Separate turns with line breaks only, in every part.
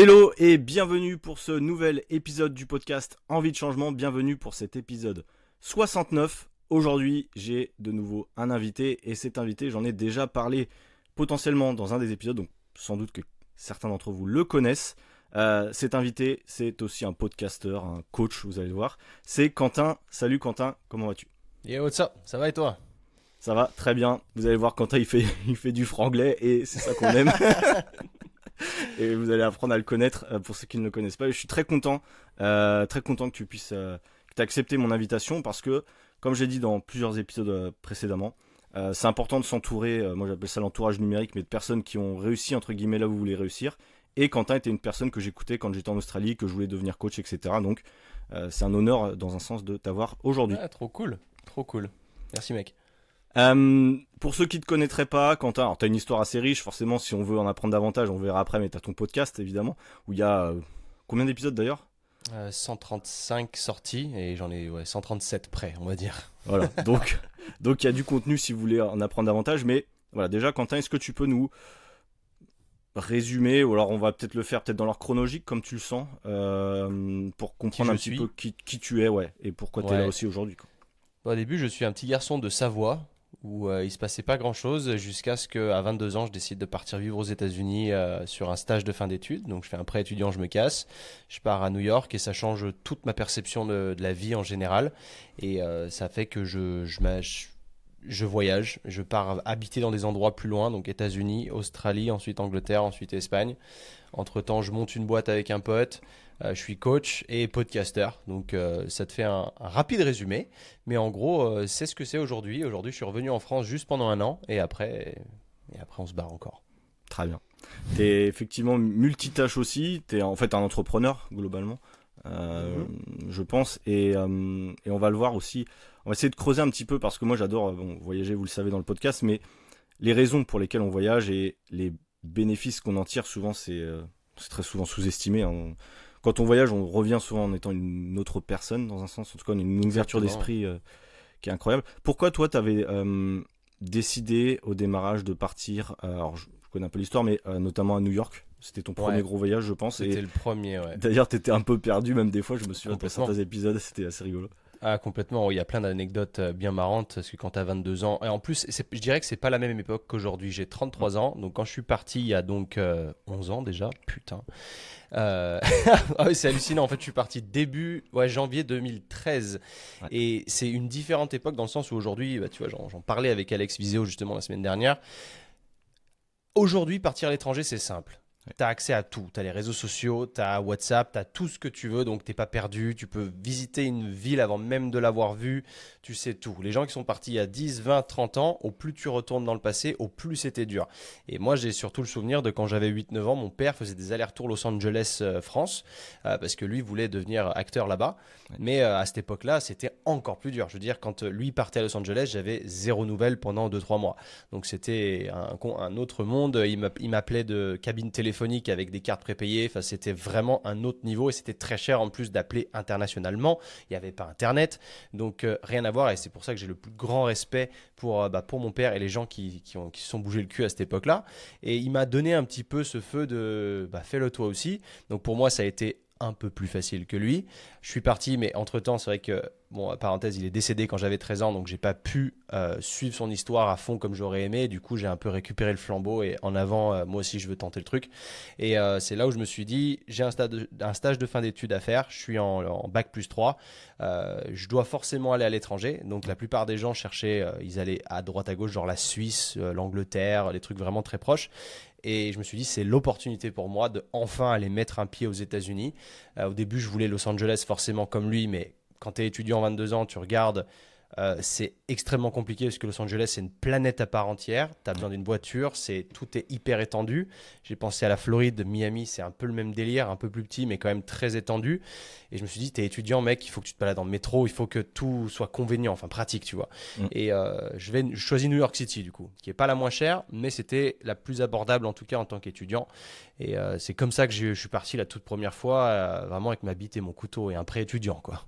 Hello et bienvenue pour ce nouvel épisode du podcast Envie de changement. Bienvenue pour cet épisode 69. Aujourd'hui, j'ai de nouveau un invité et cet invité, j'en ai déjà parlé potentiellement dans un des épisodes, donc sans doute que certains d'entre vous le connaissent. Euh, cet invité, c'est aussi un podcasteur, un coach, vous allez le voir. C'est Quentin. Salut Quentin, comment vas-tu?
Yo, what's up Ça va et toi?
Ça va très bien. Vous allez voir, Quentin, il fait, il fait du franglais et c'est ça qu'on aime. et vous allez apprendre à le connaître euh, pour ceux qui ne le connaissent pas. je suis très content, euh, très content que tu puisses, euh, que accepté mon invitation parce que, comme j'ai dit dans plusieurs épisodes précédemment, c'est important de s'entourer, moi j'appelle ça l'entourage numérique, mais de personnes qui ont réussi, entre guillemets, là où vous voulez réussir. Et Quentin était une personne que j'écoutais quand j'étais en Australie, que je voulais devenir coach, etc. Donc c'est un honneur dans un sens de t'avoir aujourd'hui.
Ah, trop cool, trop cool. Merci mec.
Euh, pour ceux qui te connaîtraient pas, Quentin, tu as une histoire assez riche, forcément, si on veut en apprendre davantage, on verra après, mais tu as ton podcast, évidemment, où il y a euh, combien d'épisodes d'ailleurs?
135 euh, sorties et j'en ai 137 prêts, on va dire.
Voilà, donc donc il y a du contenu si vous voulez en apprendre davantage, mais voilà, déjà, Quentin, est-ce que tu peux nous résumer, ou alors on va peut-être le faire peut-être dans l'ordre chronologique, comme tu le sens, pour comprendre un petit peu qui, tu es, ouais, et pourquoi tu es là aussi aujourd'hui.
au début, je suis un petit garçon de Savoie, où euh, il se passait pas grand chose jusqu'à ce qu'à 22 ans, je décide de partir vivre aux États-Unis euh, sur un stage de fin d'études. Donc je fais un prêt étudiant, je me casse, je pars à New York et ça change toute ma perception de, la vie en général. Et euh, ça fait que je, je, je, voyage, je pars habiter dans des endroits plus loin, donc États-Unis, Australie, ensuite Angleterre, ensuite Espagne. Entre temps, je monte une boîte avec un pote. Euh, je suis coach et podcasteur. Donc euh, ça te fait un, rapide résumé. Mais en gros, euh, c'est ce que c'est aujourd'hui. Aujourd'hui, je suis revenu en France juste pendant un an et après, et après on se barre encore.
Très bien. Tu es effectivement multitâche aussi. Tu es en fait un entrepreneur globalement. Mhm. je pense et, et, on va le voir aussi on va essayer de creuser un petit peu parce que moi j'adore bon, voyager vous le savez dans le podcast mais les raisons pour lesquelles on voyage et les bénéfices qu'on en tire souvent c'est très souvent sous-estimé hein quand on voyage, on revient souvent en étant une autre personne, dans un sens, en tout cas, une ouverture d'esprit euh, qui est incroyable. Pourquoi toi, tu avais euh, décidé au démarrage de partir, euh, alors je, connais un peu l'histoire, mais notamment à New York? C'était ton premier gros voyage, je pense.
C'était le premier, ouais.
D'ailleurs, tu étais un peu perdu, même des fois, je me souviens de certains épisodes, c'était assez rigolo.
Ah, complètement. Il y a plein d'anecdotes bien marrantes parce que quand tu as 22 ans, et en plus, je dirais que c'est pas la même époque qu'aujourd'hui. J'ai 33 ans, donc quand je suis parti il y a donc 11 ans déjà, putain. Euh... Ah c'est hallucinant. En fait, je suis parti début ouais, janvier 2013. Et c'est une différente époque dans le sens où aujourd'hui, bah, tu vois, j'en parlais avec Alex Viseo justement la semaine dernière. Aujourd'hui, partir à l'étranger, c'est simple. Tu as accès à tout. Tu as les réseaux sociaux, tu as WhatsApp, tu as tout ce que tu veux, donc tu pas perdu. Tu peux visiter une ville avant même de l'avoir vue. Tu sais tout. Les gens qui sont partis il y a 10, 20, 30 ans, au plus tu retournes dans le passé, au plus c'était dur. Et moi, j'ai surtout le souvenir de quand j'avais 8-9 ans, mon père faisait des allers-retours Los Angeles-France, euh, euh, parce que lui voulait devenir acteur là-bas. Mais euh, à cette époque-là, c'était encore plus dur. Je veux dire, quand lui partait à Los Angeles, j'avais zéro nouvelle pendant 2-3 mois. Donc c'était un, un autre monde. Il m'appelait de cabine téléphonique avec des cartes prépayées. Enfin, c'était vraiment un autre niveau et c'était très cher en plus d'appeler internationalement. Il n'y avait pas Internet, donc euh, rien à voir. Et c'est pour ça que j'ai le plus grand respect pour, euh, bah, pour mon père et les gens qui, qui, ont, qui se sont bougés le cul à cette époque-là. Et il m'a donné un petit peu ce feu de bah, fais-le toi aussi. Donc pour moi, ça a été un peu plus facile que lui. Je suis parti, mais entre-temps, c'est vrai que, bon, parenthèse, il est décédé quand j'avais 13 ans, donc j'ai pas pu euh, suivre son histoire à fond comme j'aurais aimé. Du coup, j'ai un peu récupéré le flambeau et en avant, euh, moi aussi, je veux tenter le truc. Et euh, c'est là où je me suis dit, j'ai un, stage de fin d'études à faire, je suis en, en bac plus 3, je dois forcément aller à l'étranger. Donc la plupart des gens cherchaient, ils allaient à droite à gauche, genre la Suisse, l'Angleterre, les trucs vraiment très proches. Et je me suis dit, c'est l'opportunité pour moi de enfin aller mettre un pied aux États-Unis. Euh, au début, je voulais Los Angeles forcément comme lui, mais quand tu es étudiant 22 ans, tu regardes euh, c'est extrêmement compliqué parce que Los Angeles, c'est une planète à part entière. Tu as besoin d'une voiture, c'est tout est hyper étendu. J'ai pensé à la Floride, Miami, c'est un peu le même délire, un peu plus petit, mais quand même très étendu. Et je me suis dit, tu es étudiant, mec, il faut que tu te balades dans le métro, il faut que tout soit convenient, enfin pratique, tu vois. Mm. Et euh, je vais je choisis New York City, du coup, qui est pas la moins chère, mais c'était la plus abordable, en tout cas, en tant qu'étudiant. Et euh, c'est comme ça que je suis parti la toute première fois, vraiment avec ma bite et mon couteau et un pré-étudiant, quoi.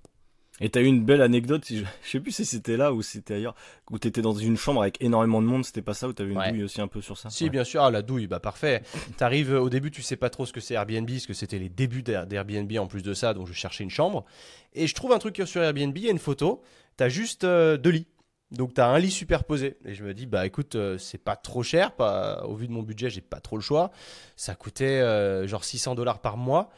Et t'as eu une belle anecdote, je, sais plus si c'était là ou si c'était ailleurs, où t'étais dans une chambre avec énormément de monde, c'était pas ça, où t'avais une douille aussi un peu sur ça?
Si, bien sûr, ah, la douille, bah parfait. T'arrives au début, tu sais pas trop ce que c'est Airbnb, parce que c'était les débuts d'Airbnb en plus de ça, donc je cherchais une chambre. Et je trouve un truc sur Airbnb, il y a une photo, t'as juste euh, deux lits. Donc tu as un lit superposé. Et je me dis, bah écoute, euh, c'est pas trop cher. Pas, au vu de mon budget, j'ai pas trop le choix. Ça coûtait euh, genre 600 dollars par mois.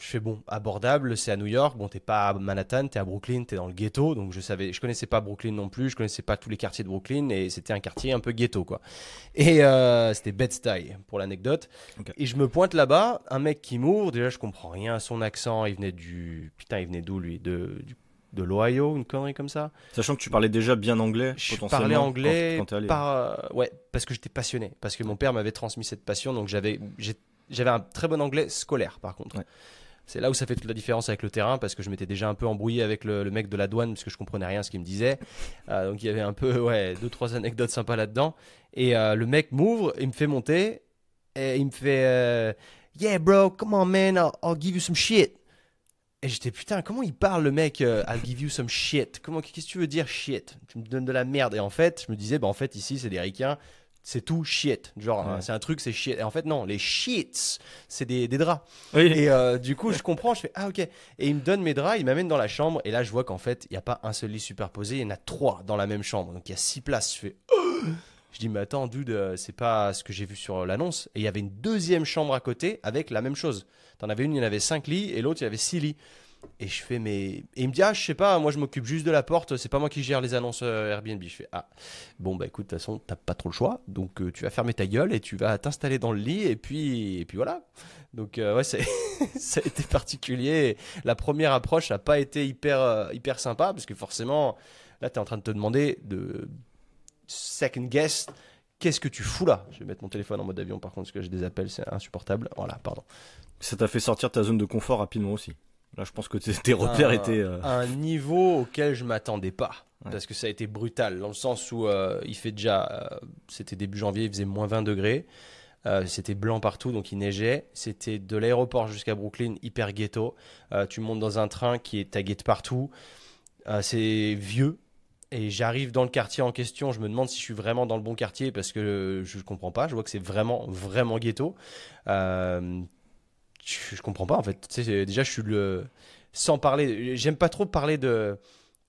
Je fais bon, abordable, c'est à New York. Bon, t'es pas à Manhattan, t'es à Brooklyn, t'es dans le ghetto. Donc je savais, je connaissais pas Brooklyn non plus. Je connaissais pas tous les quartiers de Brooklyn. Et c'était un quartier un peu ghetto, quoi. Et euh, c'était Bed-Stuy, pour l'anecdote. Et je me pointe là-bas, un mec qui m'ouvre. Déjà, je comprends rien à son accent. Il venait du. Putain, il venait d'où lui? De, Du de l'Ohio, une connerie comme ça?
Sachant que tu parlais déjà bien anglais,
je parlais anglais, par, ouais, parce que j'étais passionné, parce que mon père m'avait transmis cette passion, donc j'avais, j'avais un très bon anglais scolaire, par contre. C'est là où ça fait toute la différence avec le terrain, parce que je m'étais déjà un peu embrouillé avec le, mec de la douane, parce que je comprenais rien à ce qu'il me disait. Euh, donc il y avait un peu, ouais, deux trois anecdotes sympas là-dedans. Et euh, le mec m'ouvre, il me fait monter, et il me fait, euh, yeah bro, come on man, I'll give you some shit. Et j'étais putain, comment il parle le mec I'll give you some shit? Comment qu'est-ce que tu veux dire shit? Tu me donnes de la merde. Et en fait, je me disais, bah en fait ici c'est des ricains, c'est tout shit. Genre hein, c'est un truc, c'est shit. Et en fait non, les shits, c'est des, des, draps. Et euh, du coup je comprends, je fais ah ok. Et il me donne mes draps, il m'amène dans la chambre et là je vois qu'en fait il n'y a pas un seul lit superposé, il y en a trois dans la même chambre. Donc il y a six places. Je fais oh je dis, mais attends, dude, euh, c'est pas ce que j'ai vu sur l'annonce. Et il y avait une deuxième chambre à côté avec la même chose. T'en avais une, il y en avait cinq lits, et l'autre, il y avait six lits. Et je fais, mais. Et il me dit, ah, je sais pas, moi je m'occupe juste de la porte, c'est pas moi qui gère les annonces euh, Airbnb. Je fais, ah, bon, bah écoute, de toute façon, t'as pas trop le choix, donc euh, tu vas fermer ta gueule et tu vas t'installer dans le lit, et puis, et puis voilà. Donc, ouais, ça a été particulier. La première approche n'a pas été hyper, hyper sympa, parce que forcément, là, tu es en train de te demander de second guess. Qu'est-ce que tu fous là Je vais mettre mon téléphone en mode avion par contre parce que j'ai des appels, c'est insupportable. Voilà, pardon.
Ça t'a fait sortir ta zone de confort rapidement aussi. Là, je pense que tes repères étaient. Euh,
un niveau auquel je m'attendais pas. Parce que ça a été brutal, dans le sens où euh, il fait déjà. Euh, c'était début janvier, il faisait moins 20 degrés. c'était blanc partout, donc il neigeait. C'était de l'aéroport jusqu'à Brooklyn, hyper ghetto. tu montes dans un train qui est tagué de partout. c'est vieux, et j'arrive dans le quartier en question, je me demande si je suis vraiment dans le bon quartier parce que je ne comprends pas. Je vois que c'est vraiment, vraiment ghetto. Euh, je, comprends pas en fait. déjà, je suis le. Sans parler. J'aime pas trop parler de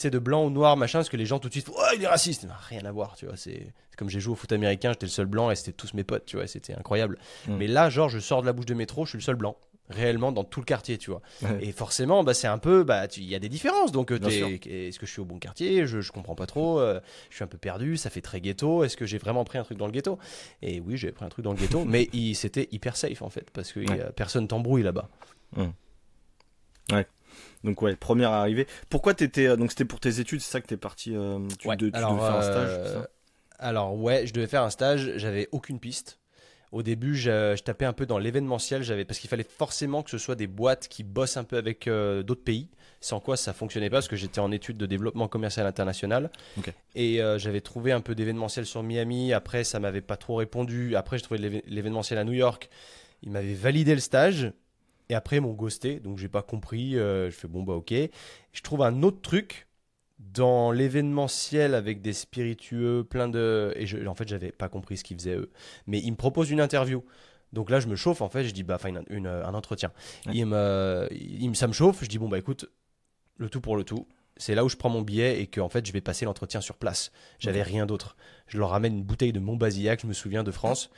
de blanc ou noir, machin, parce que les gens tout de suite, oh, il est raciste. rien à voir, tu vois. C'est comme j'ai joué au foot américain, j'étais le seul blanc et c'était tous mes potes, tu vois. C'était incroyable. Mm. Mais là, genre, je sors de la bouche de métro, je suis le seul blanc réellement dans tout le quartier, tu vois. Et forcément, bah, c'est un peu, bah, il y a des différences. Donc, euh, est-ce que je suis au bon quartier? Je, je comprends pas trop. Euh, je suis un peu perdu. Ça fait très ghetto. Est-ce que j'ai vraiment pris un truc dans le ghetto? Et oui, j'ai pris un truc dans le ghetto, mais c'était hyper safe en fait, parce que personne t'embrouille là-bas.
Hum. Ouais. Donc ouais, première arrivée. Pourquoi t'étais euh, donc c'était pour tes études, c'est ça que t'es parti tu, de, tu
alors,
devais faire un stage
Alors ouais, je devais faire un stage. J'avais aucune piste. Au début, je, tapais un peu dans l'événementiel, j'avais parce qu'il fallait forcément que ce soit des boîtes qui bossent un peu avec euh, d'autres pays. Sans quoi ça fonctionnait pas parce que j'étais en études de développement commercial international et euh, j'avais trouvé un peu d'événementiel sur Miami. Après, ça m'avait pas trop répondu. Après, j'ai trouvé l'événementiel à New York. Il m'avait validé le stage et après ils m'ont ghosté, donc j'ai pas compris. Euh, je fais bon bah ok. Je trouve un autre truc dans l'événementiel avec des spiritueux, plein de. Et je, en fait, j'avais pas compris ce qu'ils faisaient eux. Mais ils me proposent une interview. Donc là, je me chauffe, en fait, je dis, bah, enfin, une, un entretien. Il me, il, ça me chauffe, je dis, bon, bah, écoute, le tout pour le tout. C'est là où je prends mon billet et que, en fait, je vais passer l'entretien sur place. J'avais rien d'autre. Je leur ramène une bouteille de Montbazillac, je me souviens, de France.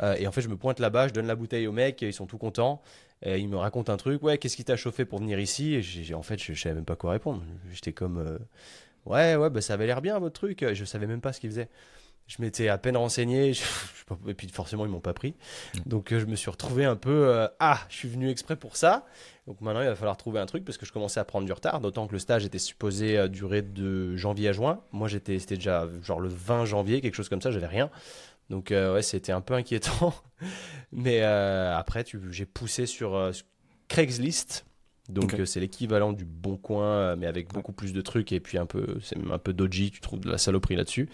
Euh, et en fait, je me pointe là-bas, je donne la bouteille au mec, ils sont tout contents. Et ils me racontent un truc, ouais, qu'est-ce qui t'a chauffé pour venir ici? Et en fait, je, ne savais même pas quoi répondre. J'étais comme, euh, ouais, ouais, bah, ça avait l'air bien votre truc. Je savais même pas ce qu'ils faisaient. Je m'étais à peine renseigné, et puis forcément ils m'ont pas pris. Mm. Donc euh, je me suis retrouvé un peu, ah, je suis venu exprès pour ça. Donc maintenant il va falloir trouver un truc parce que je commençais à prendre du retard, d'autant que le stage était supposé durer de janvier à juin. Moi j'étais, c'était déjà genre le 20 janvier, quelque chose comme ça, j'avais rien. Donc euh, ouais, c'était un peu inquiétant. Mais euh, après, j'ai poussé sur euh, Craigslist. Donc c'est l'équivalent du Bon Coin, mais avec beaucoup plus de trucs et puis un peu, c'est même un peu dodgy. Tu trouves de la saloperie là-dessus.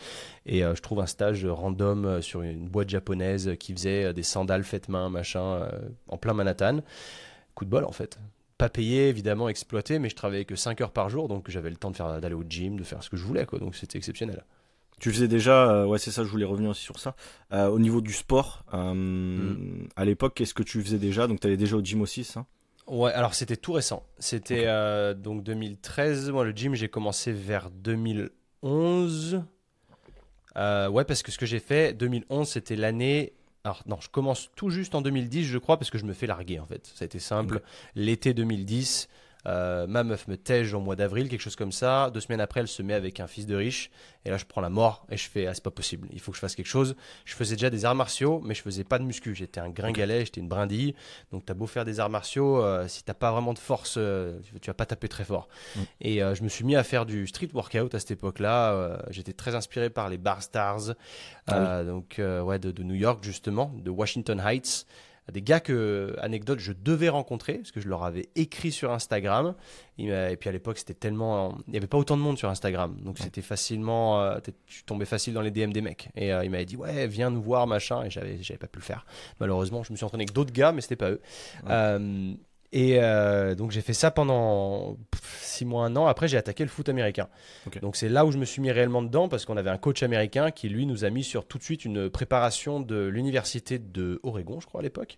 Et je trouve un stage random sur une boîte japonaise qui faisait des sandales faites main, machin, en plein Manhattan. Coup de bol en fait pas payé, évidemment exploité, mais je travaillais que 5 heures par jour, donc j'avais le temps de faire d'aller au gym, de faire ce que je voulais, quoi. Donc c'était exceptionnel.
Tu faisais déjà, euh, ouais c'est ça, je voulais revenir aussi sur ça. Euh, au niveau du sport, euh, mm. à l'époque, qu'est-ce que tu faisais déjà? Donc tu allais déjà au gym aussi, ça?
Ouais, alors c'était tout récent. C'était donc 2013. Moi, le gym, j'ai commencé vers 2011. ouais, parce que ce que j'ai fait, 2011, c'était l'année alors non, je commence tout juste en 2010, je crois, parce que je me fais larguer en fait. Ça a été simple. L'été 2010, euh, ma meuf me tège au mois d'avril, quelque chose comme ça. Deux semaines après, elle se met avec un fils de riche. Et là, je prends la mort et je fais ah, c'est pas possible, il faut que je fasse quelque chose. Je faisais déjà des arts martiaux, mais je faisais pas de muscu. J'étais un gringalet, j'étais une brindille. Donc, tu as beau faire des arts martiaux, euh, si t'as pas vraiment de force, euh, tu vas pas taper très fort. Mm. Et je me suis mis à faire du street workout à cette époque-là. J'étais très inspiré par les bar stars, ah donc ouais, de, de New York justement, de Washington Heights des gars que, anecdote, je devais rencontrer, parce que je leur avais écrit sur Instagram. Et puis à l'époque, c'était tellement. Il n'y avait pas autant de monde sur Instagram. Donc c'était facilement. Euh, tu tombais facile dans les DM des mecs. Et euh, il m'avait dit, ouais, viens nous voir, machin. Et j'avais, j'avais pas pu le faire. Malheureusement, je me suis entraîné avec d'autres gars, mais c'était pas eux. Euh, et euh, donc j'ai fait ça pendant six mois, un an. Après, j'ai attaqué le foot américain. Donc c'est là où je me suis mis réellement dedans parce qu'on avait un coach américain qui lui nous a mis sur tout de suite une préparation de l'université de Oregon, je crois à l'époque.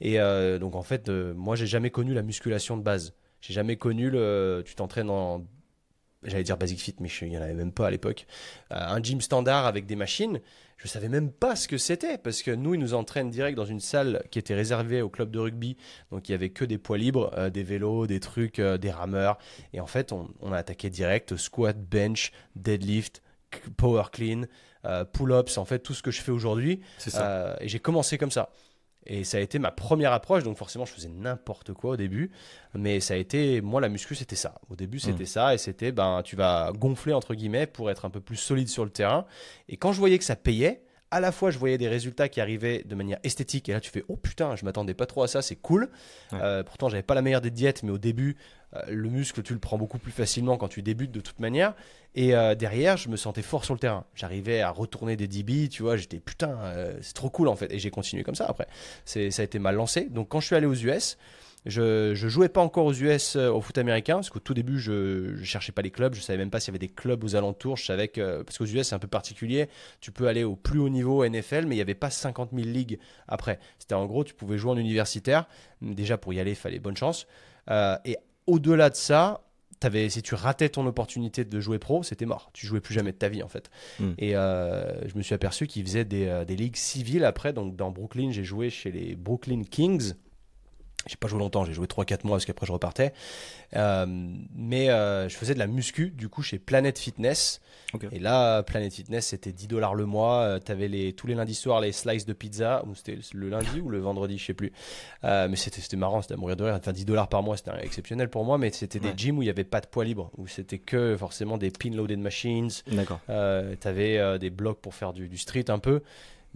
Et euh, donc en fait, euh, moi j'ai jamais connu la musculation de base. J'ai jamais connu le. Tu t'entraînes en j'allais dire Basic Fit, mais il n'y en avait même pas à l'époque, un gym standard avec des machines je savais même pas ce que c'était parce que nous, ils nous entraînent direct dans une salle qui était réservée au club de rugby. Donc il y avait que des poids libres, euh, des vélos, des trucs, euh, des rameurs. Et en fait, on, a attaqué direct squat, bench, deadlift, power clean, euh, pull-ups, en fait tout ce que je fais aujourd'hui. et j'ai commencé comme ça. Et ça a été ma première approche, donc forcément je faisais n'importe quoi au début, mais ça a été, moi la muscu c'était ça. Au début c'était mm. ça, et c'était, ben tu vas gonfler entre guillemets pour être un peu plus solide sur le terrain. Et quand je voyais que ça payait, à la fois je voyais des résultats qui arrivaient de manière esthétique, et là tu fais, oh putain, je m'attendais pas trop à ça, c'est cool. Euh, pourtant j'avais pas la meilleure des diètes, mais au début, le muscle tu le prends beaucoup plus facilement quand tu débutes de toute manière. Et euh, derrière, je me sentais fort sur le terrain. J'arrivais à retourner des DB, tu vois, j'étais putain, euh, c'est trop cool en fait. Et j'ai continué comme ça après. Ça a été mal lancé. Donc quand je suis allé aux US, je, je jouais pas encore aux US euh, au foot américain parce qu'au tout début je, je cherchais pas les clubs, je savais même pas s'il y avait des clubs aux alentours. Je savais que parce qu'aux US c'est un peu particulier, tu peux aller au plus haut niveau NFL, mais il y avait pas 50 000 ligues après. C'était en gros tu pouvais jouer en universitaire. Déjà pour y aller il fallait bonne chance. et au-delà de ça, avais, si tu ratais ton opportunité de jouer pro, c'était mort. Tu jouais plus jamais de ta vie en fait. Hmm. Et euh, je me suis aperçu qu'ils faisaient des, euh, des, ligues civiles après. Donc dans Brooklyn, j'ai joué chez les Brooklyn Kings. J'ai pas joué longtemps, j'ai joué 3-4 mois parce qu'après je repartais. Euh, mais euh, je faisais de la muscu du coup chez Planet Fitness. Et là, Planet Fitness c'était 10 dollars le mois. Euh, tu avais les, tous les lundis soirs les slices de pizza. C'était le lundi ou le vendredi, je sais plus. mais c'était marrant, c'était à mourir de rire. Enfin, 10 dollars par mois, c'était exceptionnel pour moi. Mais c'était des gyms où il n'y avait pas de poids libre, où c'était que forcément des pin loaded machines.
D'accord.
tu avais des blocs pour faire du, du street un peu.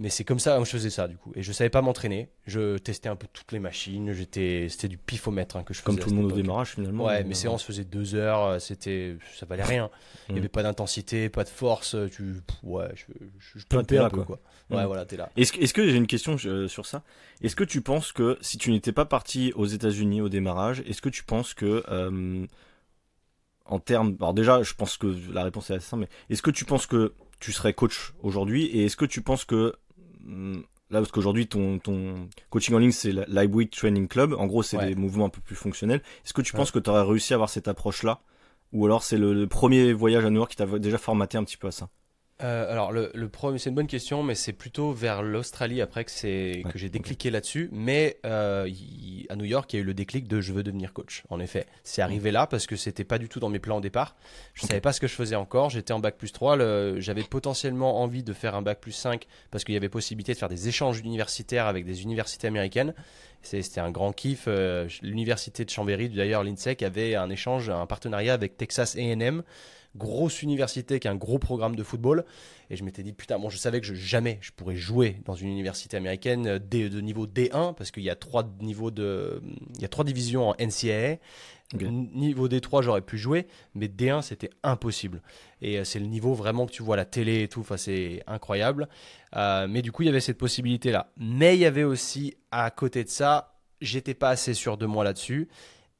Mais c'est comme ça que je faisais ça du coup. Et je savais pas m'entraîner. Je testais un peu toutes les machines. J'étais, c'était du pifomètre hein, que je
faisais. Comme tout le monde au démarrage finalement.
Ouais, mes séances faisaient deux heures. Euh, c'était, ça valait rien. Il n'y avait pas d'intensité, pas de force. Tu, ouais, je, je, un peu quoi. Ouais, voilà, t'es là.
Est-ce, est-ce que j'ai une question euh, sur ça? Est-ce que tu penses que si tu n'étais pas parti aux États-Unis au démarrage, est-ce que tu penses que euh, en termes, alors déjà, je pense que la réponse est assez simple, mais est-ce que tu penses que tu serais coach aujourd'hui et est-ce que tu penses que là parce qu'aujourd'hui ton, ton coaching en ligne c'est Lightweight Training Club. En gros c'est des mouvements un peu plus fonctionnels. Est-ce que tu penses que tu aurais réussi à avoir cette approche là ou alors c'est le, premier voyage à New York qui t'a déjà formaté un petit peu à ça?
Euh, alors le, le premier, c'est une bonne question, mais c'est plutôt vers l'Australie après que c'est que j'ai décliqué là-dessus. Mais euh, à New York, il y a eu le déclic de je veux devenir coach. En effet, c'est arrivé là parce que c'était pas du tout dans mes plans au départ. Je savais pas ce que je faisais encore. J'étais en bac plus 3. J'avais potentiellement envie de faire un bac plus 5 parce qu'il y avait possibilité de faire des échanges universitaires avec des universités américaines. C'était un grand kiff. Euh, l'université de Chambéry, d'ailleurs, l'INSEC avait un échange, un partenariat avec Texas A&M grosse université qui a un gros programme de football. Et je m'étais dit, putain, bon, je savais que je, jamais je pourrais jouer dans une université américaine euh, de, de niveau D1, parce qu'il y a trois niveaux de, il y a trois divisions en NCAA. Niveau D3, j'aurais pu jouer, mais D1, c'était impossible. Et euh, c'est le niveau vraiment que tu vois à la télé et tout, enfin, c'est incroyable. Euh, mais du coup, il y avait cette possibilité-là. Mais il y avait aussi, à côté de ça, j'étais pas assez sûr de moi là-dessus.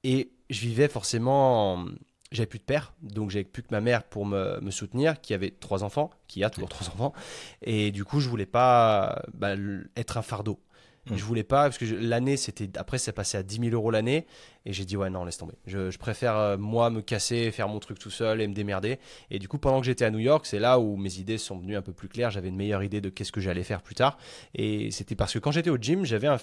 et je vivais forcément. J'avais plus de père, donc j'avais plus que ma mère pour me, me, soutenir, qui avait trois enfants, qui a toujours trois enfants. Et du coup, je voulais pas bah, être un fardeau. Je Je voulais pas, parce que l'année, c'était. Après, c'est passé à 10 000 euros l'année. Et j'ai dit, ouais, non, laisse tomber. Je, préfère, euh, moi, me casser, faire mon truc tout seul et me démerder. Et du coup, pendant que j'étais à New York, c'est là où mes idées sont venues un peu plus claires. J'avais une meilleure idée de qu'est-ce que j'allais faire plus tard. Et c'était parce que quand j'étais au gym, j'avais un,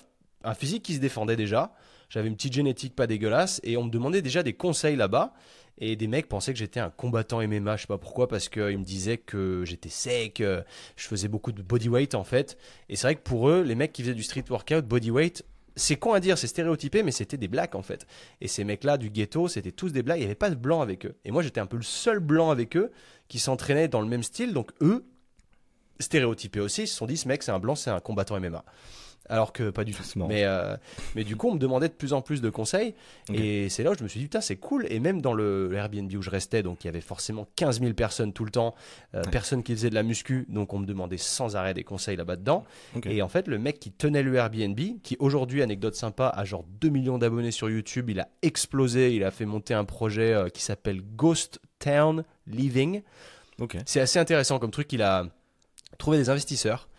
un physique qui se défendait déjà. J'avais une petite génétique pas dégueulasse. Et on me demandait déjà des conseils là-bas. Et des mecs pensaient que j'étais un combattant MMA, je sais pas pourquoi, parce qu'ils me disaient que j'étais sec, euh, je faisais beaucoup de bodyweight en fait. Et c'est vrai que pour eux, les mecs qui faisaient du street workout, bodyweight, c'est con à dire, c'est stéréotypé, mais c'était des blacks en fait. Et ces mecs-là du ghetto, c'était tous des blacks, il n'y avait pas de blanc avec eux. Et moi, j'étais un peu le seul blanc avec eux qui s'entraînait dans le même style, donc eux, stéréotypés aussi, ils se sont dit, ce mec, c'est un blanc, c'est un combattant MMA alors que pas du tout. Mais, euh, mais du coup, on me demandait de plus en plus de conseils. Et c'est là où je me suis dit, putain, c'est cool. Et même dans le, Airbnb où je restais, donc il y avait forcément 15 000 personnes tout le temps, euh, personne qui faisait de la muscu, donc on me demandait sans arrêt des conseils là-bas dedans. Et en fait, le mec qui tenait le Airbnb, qui aujourd'hui, anecdote sympa, a genre 2 millions d'abonnés sur YouTube, il a explosé, il a fait monter un projet euh, qui s'appelle Ghost Town Living. C'est assez intéressant comme truc, il a trouvé des investisseurs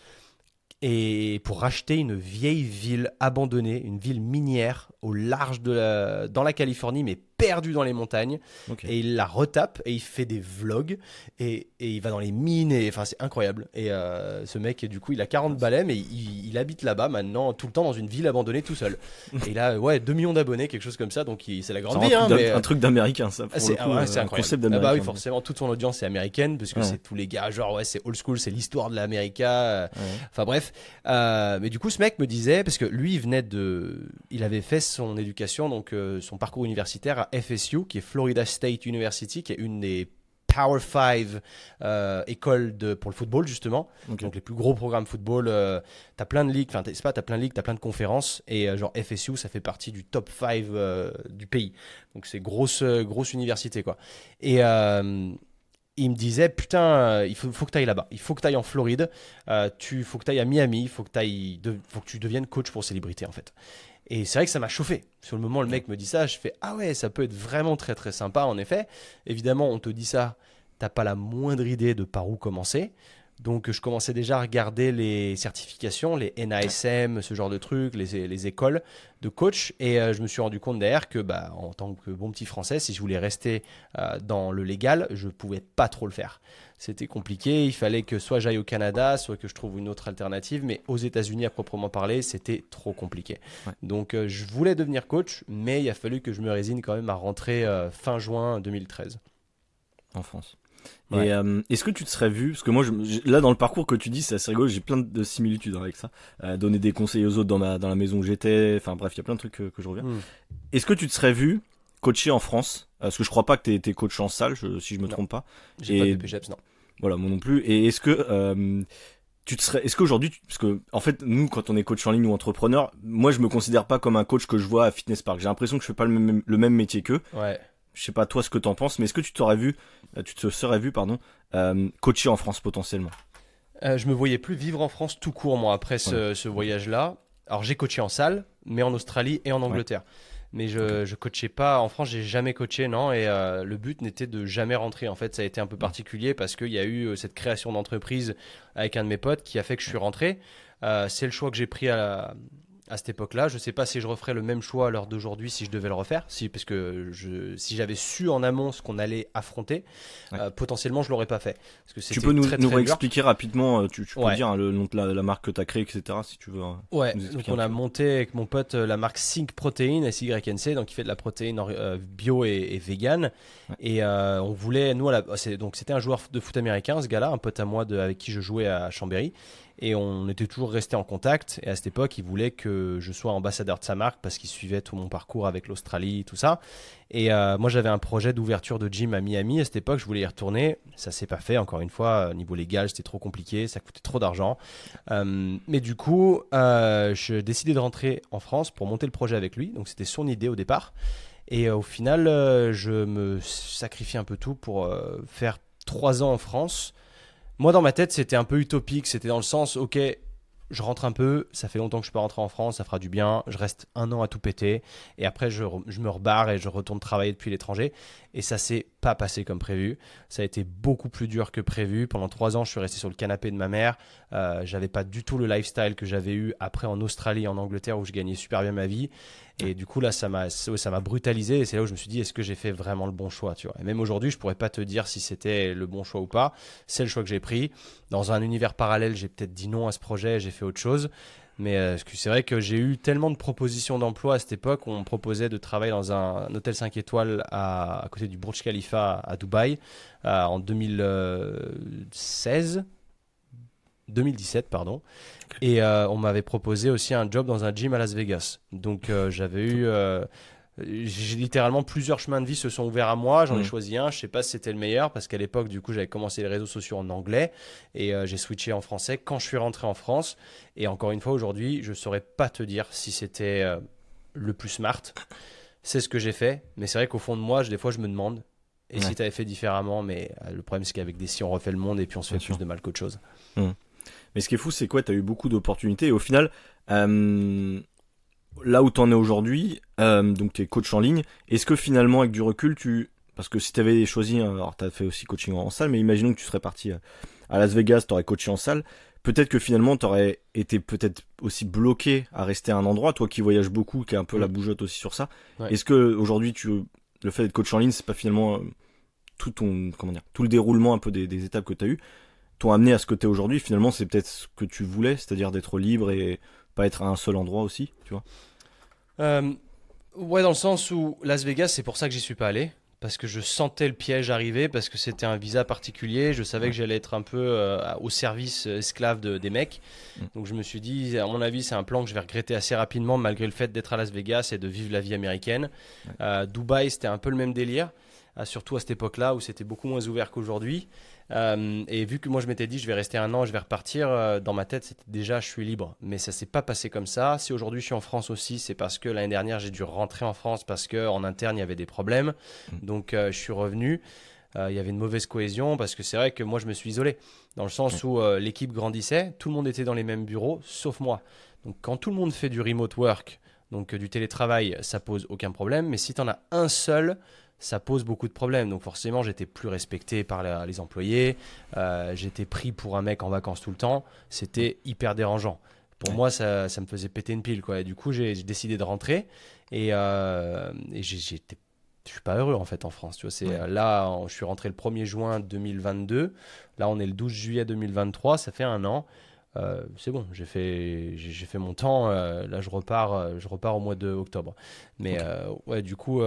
et pour racheter une vieille ville abandonnée, une ville minière au large de la, dans la Californie, mais perdu dans les montagnes. Et il la retape et il fait des vlogs et, et il va dans les mines. Et enfin, c'est incroyable. Et euh, ce mec, du coup, il a 40 balais, mais il, il habite là-bas maintenant, tout le temps dans une ville abandonnée tout seul. et il a ouais, 2 millions d'abonnés, quelque chose comme ça. Donc c'est la grande vie.
Un,
hein,
mais... un truc d'américain, ça.
C'est ah, ouais, un concept d'américain. Ah bah oui, forcément, toute son audience est américaine, parce que c'est tous les gars, genre, ouais, c'est old school, c'est l'histoire de l'Amérique. Enfin bref. Euh, mais du coup, ce mec me disait, parce que lui, il venait de. Il avait fait son éducation, donc euh, son parcours universitaire à FSU, qui est Florida State University, qui est une des Power 5 euh, écoles de, pour le football, justement. Donc, les plus gros programmes football. Euh, tu as plein de ligues, enfin, c'est pas, tu as plein de ligues, tu as plein de conférences. Et genre, FSU, ça fait partie du top 5 du pays. Donc, c'est grosse, grosse université, quoi. Et il me disait putain il faut, faut que tu ailles là-bas il faut que tu ailles en Floride euh, tu faut que tu ailles à Miami il faut que, faut que tu deviennes coach pour célébrité en fait et c'est vrai que ça m'a chauffé. Sur le moment, le mec me dit ça, je fais Ah ouais, ça peut être vraiment très très sympa en effet. Évidemment, on te dit ça, t'as pas la moindre idée de par où commencer. Donc je commençais déjà à regarder les certifications, les NASM, ce genre de trucs, les, les écoles de coach. Et euh, je me suis rendu compte derrière que bah, en tant que bon petit français, si je voulais rester euh, dans le légal, je pouvais pas trop le faire c'était compliqué. Il fallait que soit j'aille au Canada, soit que je trouve une autre alternative. Mais aux États-Unis, à proprement parler, c'était trop compliqué. Donc, euh, je voulais devenir coach, mais il a fallu que je me résigne quand même à rentrer fin juin 2013.
En France. Et euh, est-ce que tu te serais vu, parce que moi, là, dans le parcours que tu dis, c'est assez rigolo, j'ai plein de similitudes avec ça. donner des conseils aux autres dans, ma, dans la maison où j'étais, enfin bref, il y a plein de trucs que, je reviens. Hmm. Est-ce que tu te serais vu coacher en France? Parce que je crois pas que tu étais coach en salle, si je me trompe pas.
J'ai pas de PGEPS, non.
Voilà, moi non plus. Et est-ce que euh, tu te serais, est-ce qu'aujourd'hui, parce que en fait, nous, quand on est coach en ligne ou entrepreneur, moi, je me considère pas comme un coach que je vois à Fitness Park. J'ai l'impression que je fais pas le même, le même métier qu'eux.
Ouais.
Je sais pas toi ce que t'en penses, mais est-ce que tu t'aurais vu, euh, tu te serais vu, pardon, euh, coacher en France potentiellement?
Euh, Je me voyais plus vivre en France tout court moi après ce, ce voyage-là. Alors j'ai coaché en salle, mais en Australie et en Angleterre. Mais je, je coachais pas en France j'ai jamais coaché non et euh, le but n'était de jamais rentrer. En fait ça a été un peu particulier parce qu'il y a eu cette création d'entreprise avec un de mes potes qui a fait que je suis rentré. C'est le choix que j'ai pris à la, à cette époque-là. Je ne sais pas si je referais le même choix à l'heure d'aujourd'hui si je devais le refaire, si, parce que je, si j'avais su en amont ce qu'on allait affronter, euh, potentiellement je l'aurais pas fait. Parce
que tu peux nous, très, nous expliquer rapidement, euh, tu, tu peux dire hein, le nom de la, marque que tu as créée, etc. si tu veux. Hein,
ouais, donc on a monté avec mon pote euh, la marque Sync Protein, SYNC, donc qui fait de la protéine bio et, vegan. Et on voulait, nous, donc c'était un joueur de foot américain, ce gars-là, un pote à moi de, avec qui je jouais à Chambéry. Et on était toujours resté en contact. Et à cette époque, il voulait que je sois ambassadeur de sa marque parce qu'il suivait tout mon parcours avec l'Australie, tout ça. Et euh, moi, j'avais un projet d'ouverture de gym à Miami. À cette époque, je voulais y retourner. Ça s'est pas fait. Encore une fois, niveau légal, c'était trop compliqué. Ça coûtait trop d'argent. Euh, mais du coup, euh, je décidé de rentrer en France pour monter le projet avec lui. Donc, c'était son idée au départ. Et au final, je me sacrifie un peu tout pour faire trois ans en France moi, dans ma tête, c'était un peu utopique. C'était dans le sens, ok, je rentre un peu, ça fait longtemps que je peux rentrer en France, ça fera du bien, je reste un an à tout péter, et après je, me rebarre et je retourne travailler depuis l'étranger. Et ça s'est pas passé comme prévu. Ça a été beaucoup plus dur que prévu. Pendant trois ans, je suis resté sur le canapé de ma mère. Euh, j'avais pas du tout le lifestyle que j'avais eu après en Australie, en Angleterre, où je gagnais super bien ma vie. Et du coup, là, ça m'a, ça m'a brutalisé. Et c'est là où je me suis dit, est-ce que j'ai fait vraiment le bon choix, tu vois? Et même aujourd'hui, je pourrais pas te dire si c'était le bon choix ou pas. C'est le choix que j'ai pris. Dans un univers parallèle, j'ai peut-être dit non à ce projet, j'ai fait autre chose. Mais euh, c'est vrai que j'ai eu tellement de propositions d'emploi à cette époque. On me proposait de travailler dans un, hôtel 5 étoiles à, côté du Burj Khalifa à Dubaï euh, en 2016. 2017, pardon. Et euh, on m'avait proposé aussi un job dans un gym à Las Vegas. Donc j'avais eu j'ai littéralement plusieurs chemins de vie se sont ouverts à moi. J'en ai mm. choisi un. Je sais pas si c'était le meilleur parce qu'à l'époque, du coup, j'avais commencé les réseaux sociaux en anglais et euh, j'ai switché en français quand je suis rentré en France. Et encore une fois, aujourd'hui, je saurais pas te dire si c'était euh, le plus smart. C'est ce que j'ai fait, mais c'est vrai qu'au fond de moi, des fois, je me demande. Et si tu avais fait différemment, mais euh, le problème, c'est qu'avec des si, on refait le monde et puis on se fait plus de mal qu'autre chose.
Mm. Mais ce qui est fou, c'est quoi Tu as eu beaucoup d'opportunités. Et au final, là où tu en es aujourd'hui, euh, donc tu es coach en ligne, est-ce que finalement avec du recul, tu... Parce que si tu avais choisi, alors tu as fait aussi coaching en salle, mais imaginons que tu serais parti euh, à Las Vegas, tu aurais coaché en salle, peut-être que finalement tu aurais été peut-être aussi bloqué à rester à un endroit, toi qui voyages beaucoup, qui est un peu la bougeotte aussi sur ça. Est-ce que aujourd'hui tu le fait d'être coach en ligne, c'est pas finalement euh, tout ton comment dire, tout le déroulement un peu des, des étapes que tu as eu t'ont amené à ce que tu es aujourd'hui, finalement c'est peut-être ce que tu voulais, c'est-à-dire d'être libre et pas être à un seul endroit aussi, tu vois?
Euh, ouais, dans le sens où Las Vegas, c'est pour ça que j'y suis pas allé. Parce que je sentais le piège arriver, parce que c'était un visa particulier. Je savais que j'allais être un peu euh, au service esclave de, des mecs. Mm. Donc je me suis dit, à mon avis, c'est un plan que je vais regretter assez rapidement, malgré le fait d'être à Las Vegas et de vivre la vie américaine. Euh, Dubaï, c'était un peu le même délire. Euh, surtout à cette époque-là où c'était beaucoup moins ouvert qu'aujourd'hui. Euh, et vu que moi je m'étais dit je vais rester un an, je vais repartir, euh, dans ma tête c'était déjà je suis libre. Mais ça s'est pas passé comme ça. Si aujourd'hui je suis en France aussi, c'est parce que l'année dernière j'ai dû rentrer en France parce qu'en interne il y avait des problèmes. Mm. Donc je suis revenu. il y avait une mauvaise cohésion parce que c'est vrai que moi je me suis isolé dans le sens où l'équipe grandissait, tout le monde était dans les mêmes bureaux sauf moi. Donc quand tout le monde fait du remote work, donc du télétravail, ça pose aucun problème. Mais si tu en as un seul, ça pose beaucoup de problèmes. Donc forcément, j'étais plus respecté par les employés, euh, j'étais pris pour un mec en vacances tout le temps, c'était hyper dérangeant. Pour moi, ça, ça, me faisait péter une pile. Quoi. Et du coup, j'ai décidé de rentrer et, euh, et j'étais je suis pas heureux en fait en France. Tu vois, c'est là, je suis rentré le 1er juin 2022. Là, on est le 12 juillet 2023. Ça fait un an. Euh, c'est bon, j'ai fait, j'ai fait mon temps. Euh, là, je repars, euh, je repars au mois de octobre. Mais ouais, du coup,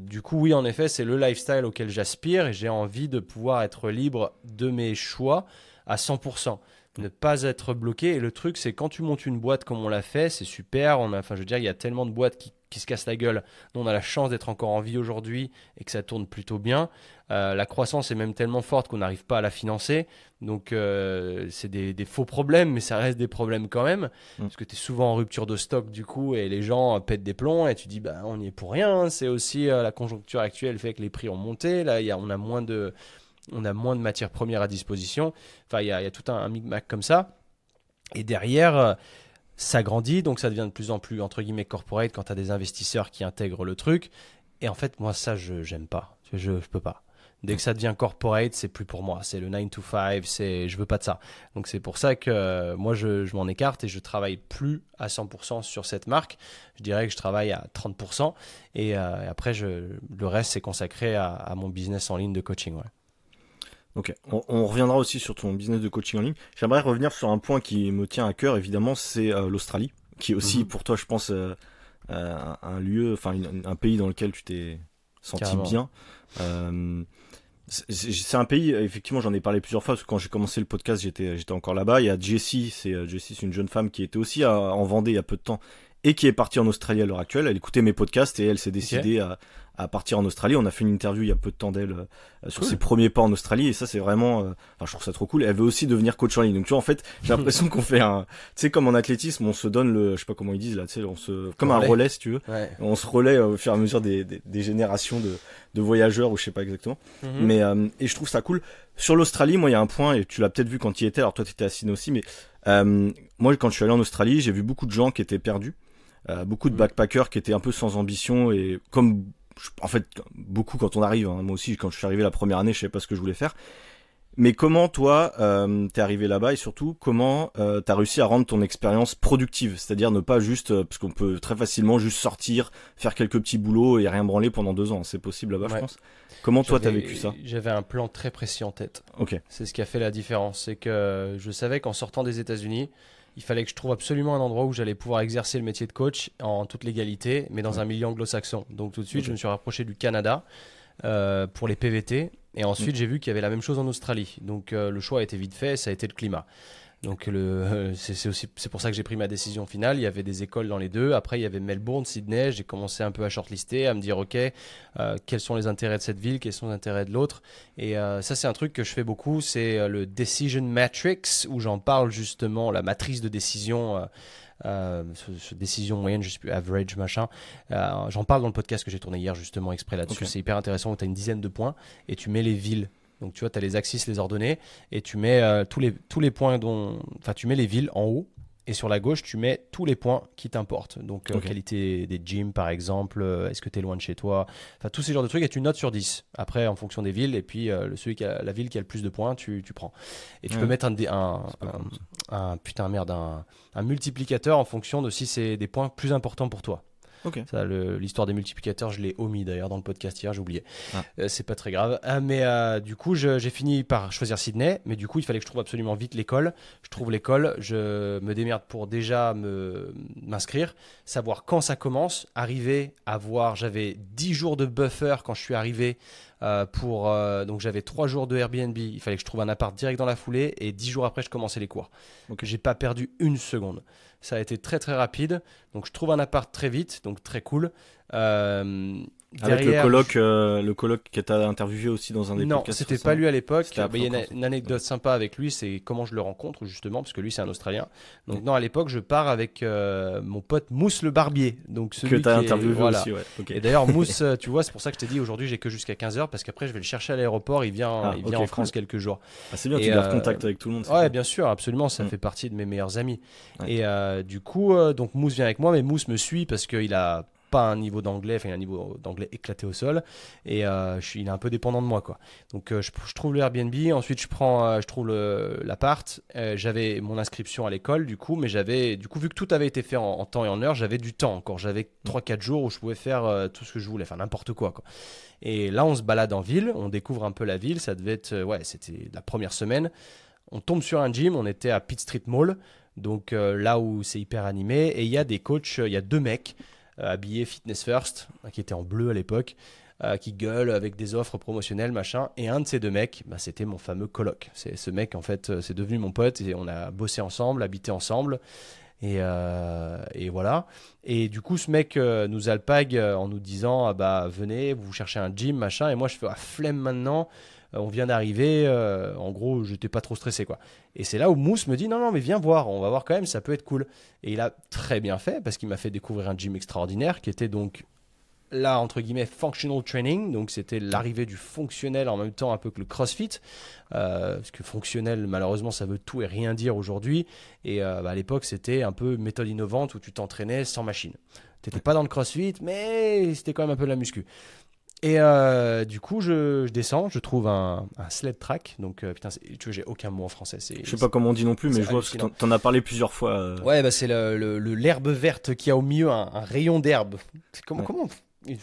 du coup, oui, en effet, c'est le lifestyle auquel j'aspire et j'ai envie de pouvoir être libre de mes choix à 100% ne pas être bloqué. Et le truc, c'est quand tu montes une boîte comme on l'a fait, c'est super. On a, enfin, je veux dire, il y a tellement de boîtes qui, qui se cassent la gueule. Nous, on a la chance d'être encore en vie aujourd'hui et que ça tourne plutôt bien. Euh, la croissance est même tellement forte qu'on n'arrive pas à la financer. Donc, euh, c'est des, des, faux problèmes, mais ça reste des problèmes quand même. Mm. Parce que tu es souvent en rupture de stock, du coup, et les gens pètent des plombs. Et tu dis, bah, on n'y est pour rien. C'est aussi euh, la conjoncture actuelle fait que les prix ont monté. Là, y a, on a moins de on a moins de matières premières à disposition. Enfin, il y, a, tout un, un micmac comme ça. Et derrière, euh, ça grandit, donc ça devient de plus en plus, entre guillemets, corporate quand tu as des investisseurs qui intègrent le truc. Et en fait, moi, ça, je j'aime pas. Je, ne peux pas. Dès que ça devient corporate, c'est plus pour moi. C'est le 9 to 5, c'est, je veux pas de ça. Donc c'est pour ça que euh, moi, je, m'en écarte et je travaille plus à 100% sur cette marque. Je dirais que je travaille à 30%. Et, euh, après, je, le reste, c'est consacré à, mon business en ligne de coaching.
Ok, on, reviendra aussi sur ton business de coaching en ligne. J'aimerais revenir sur un point qui me tient à cœur, évidemment, c'est euh, l'Australie, qui est aussi mhm. pour toi, je pense, euh, euh, un lieu, enfin un pays dans lequel tu t'es senti bien. c'est un pays, effectivement, j'en ai parlé plusieurs fois, parce que quand j'ai commencé le podcast, j'étais j'étais encore là-bas. Il y a Jessie, c'est Jessie, c'est une jeune femme qui était aussi en Vendée il y a peu de temps et qui est partie en Australie à l'heure actuelle. Elle écoutait mes podcasts et elle s'est décidée à, à partir en Australie. On a fait une interview il y a peu de temps d'elle euh, sur ses premiers pas en Australie et ça c'est vraiment, euh, enfin je trouve ça trop cool. elle veut aussi devenir coach en ligne. Donc tu vois en fait j'ai l'impression qu'on fait un, tu sais comme en athlétisme on se donne le, je sais pas comment ils disent là, tu sais on se, comme un relais si tu veux, on se relaie au fur et à mesure des, des, générations de, de voyageurs ou je sais pas exactement. Mhm. Mais et je trouve ça cool. Sur l'Australie, moi il y a un point et tu l'as peut-être vu quand tu y étais. Alors toi tu étais à Sydney aussi, mais moi quand je suis allé en Australie j'ai vu beaucoup de gens qui étaient perdus. beaucoup de mm. backpackers qui étaient un peu sans ambition et comme en fait, beaucoup quand on arrive. Hein. Moi aussi, quand je suis arrivé la première année, je savais pas ce que je voulais faire. Mais comment toi, euh, t'es arrivé là-bas et surtout comment euh, t'as réussi à rendre ton expérience productive, c'est-à-dire ne pas juste, euh, parce qu'on peut très facilement juste sortir, faire quelques petits boulots et rien branler pendant deux ans. C'est possible là-bas, je pense? Comment toi t'as vécu ça?
J'avais un plan très précis en tête.
Ok.
C'est ce qui a fait la différence, c'est que je savais qu'en sortant des États-Unis, il fallait que je trouve absolument un endroit où j'allais pouvoir exercer le métier de coach en toute légalité, mais dans un milieu anglo-saxon. Donc tout de suite, je me suis rapproché du Canada euh, pour les PVT. Et ensuite, mm. j'ai vu qu'il y avait la même chose en Australie. Donc euh, le choix a été vite fait, ça a été le climat. Donc le, c'est aussi c'est pour ça que j'ai pris ma décision finale. Il y avait des écoles dans les deux. Après il y avait Melbourne, Sydney. J'ai commencé un peu à shortlister, à me dire ok, euh, quels sont les intérêts de cette ville, quels sont les intérêts de l'autre? Et euh, ça c'est un truc que je fais beaucoup, c'est euh, le decision matrix où j'en parle justement la matrice de décision. Euh, décision moyenne, je sais plus, average, machin. J'en parle dans le podcast que j'ai tourné hier justement exprès là-dessus. C'est hyper intéressant où tu as une dizaine de points et tu mets les villes donc tu vois, tu as les axes, les ordonnées, et tu mets euh, tous, les, tous les points dont. Enfin, tu mets les villes en haut, et sur la gauche, tu mets tous les points qui t'importent. Donc, euh, qualité des gyms, par exemple, euh, est-ce que tu es loin de chez toi? Enfin, tous ces genres de trucs, et tu notes sur 10. Après, en fonction des villes, et puis celui qui a, la ville qui a le plus de points, tu, tu prends. Et tu peux mettre un, un, un, putain, merde, un multiplicateur en fonction de si c'est des points plus importants pour toi. L'histoire des multiplicateurs, je l'ai omis d'ailleurs dans le podcast hier, j'ai oublié. Ah. Euh, c'est pas très grave. Ah, mais euh, du coup, j'ai fini par choisir Sydney, mais du coup, il fallait que je trouve absolument vite l'école. Je trouve l'école, je me démerde pour déjà m'inscrire, savoir quand ça commence, arriver à voir. J'avais 10 jours de buffer quand je suis arrivé. Euh, pour donc j'avais 3 jours de Airbnb, il fallait que je trouve un appart direct dans la foulée et 10 jours après je commençais les cours. Donc j'ai pas perdu une seconde. Ça a été très très rapide. Donc je trouve un appart très vite, donc très cool. Euh,
avec le coloc, euh, le coloc qui t'a interviewé aussi dans un des
non, podcasts. Non, c'était pas lui à l'époque. Il y a une, anecdote sympa avec lui, c'est comment je le rencontre justement, parce que lui c'est un Australien. Donc non, à l'époque je pars avec euh, mon pote Mousse le barbier. Donc celui
que t'as interviewé aussi, ouais.
Et d'ailleurs Mousse, tu vois, c'est pour ça que je t'ai dit aujourd'hui j'ai que jusqu'à 15h parce qu'après je vais le chercher à l'aéroport. Il vient, ah, il vient en France quelques jours.
Ah, c'est bien, tu gardes contact avec tout le monde.
Ouais, bien sûr, absolument. Ça mm. fait partie de mes meilleurs amis. Et du coup, donc Mousse vient avec moi, mais Mousse me suit parce qu'il a pas un niveau d'anglais, enfin un niveau d'anglais éclaté au sol, et euh, il est un peu dépendant de moi quoi. Donc euh, je, trouve le Airbnb, ensuite je prends, euh, je trouve l'appart. j'avais mon inscription à l'école du coup, mais j'avais du coup vu que tout avait été fait en, temps et en heure, j'avais du temps encore. J'avais 3-4 jours où je pouvais faire tout ce que je voulais, faire n'importe quoi quoi. Et là on se balade en ville, on découvre un peu la ville. Ça devait être, ouais, c'était la première semaine. On tombe sur un gym, on était à Pitt Street Mall. Donc là où c'est hyper animé, et il y a des coachs, il y a deux mecs habillé Fitness First, qui était en bleu à l'époque, euh, qui gueule avec des offres promotionnelles, machin. Et un de ces deux mecs, bah, c'était mon fameux coloc. C'est ce mec, en fait, euh, c'est devenu mon pote et on a bossé ensemble, habité ensemble. Et, et, voilà. Et du coup, ce mec nous alpague en nous disant ah bah venez, vous cherchez un gym, machin. Et moi, je fais ah, flemme maintenant. On vient d'arriver. en gros, j'étais pas trop stressé quoi. Et c'est là où Mousse me dit non, non, mais viens voir, on va voir quand même, ça peut être cool. Et il a très bien fait parce qu'il m'a fait découvrir un gym extraordinaire qui était donc là, entre guillemets, functional training. Donc c'était l'arrivée du fonctionnel en même temps un peu que le crossfit. Euh, parce que fonctionnel, malheureusement, ça veut tout et rien dire aujourd'hui. Et euh, bah, à l'époque, c'était un peu méthode innovante où tu t'entraînais sans machine. Tu n'étais pas dans le crossfit, mais c'était quand même un peu de la muscu. Et euh, du coup, je, descends, je trouve un, sled track. Donc, euh, putain, tu vois, j'ai aucun mot en français.
Je sais pas comment on dit non plus, mais je vois que t'en as parlé plusieurs fois. Euh.
Ouais, bah, c'est l'herbe le, verte qui a au milieu un, rayon d'herbe. Comment, comment Je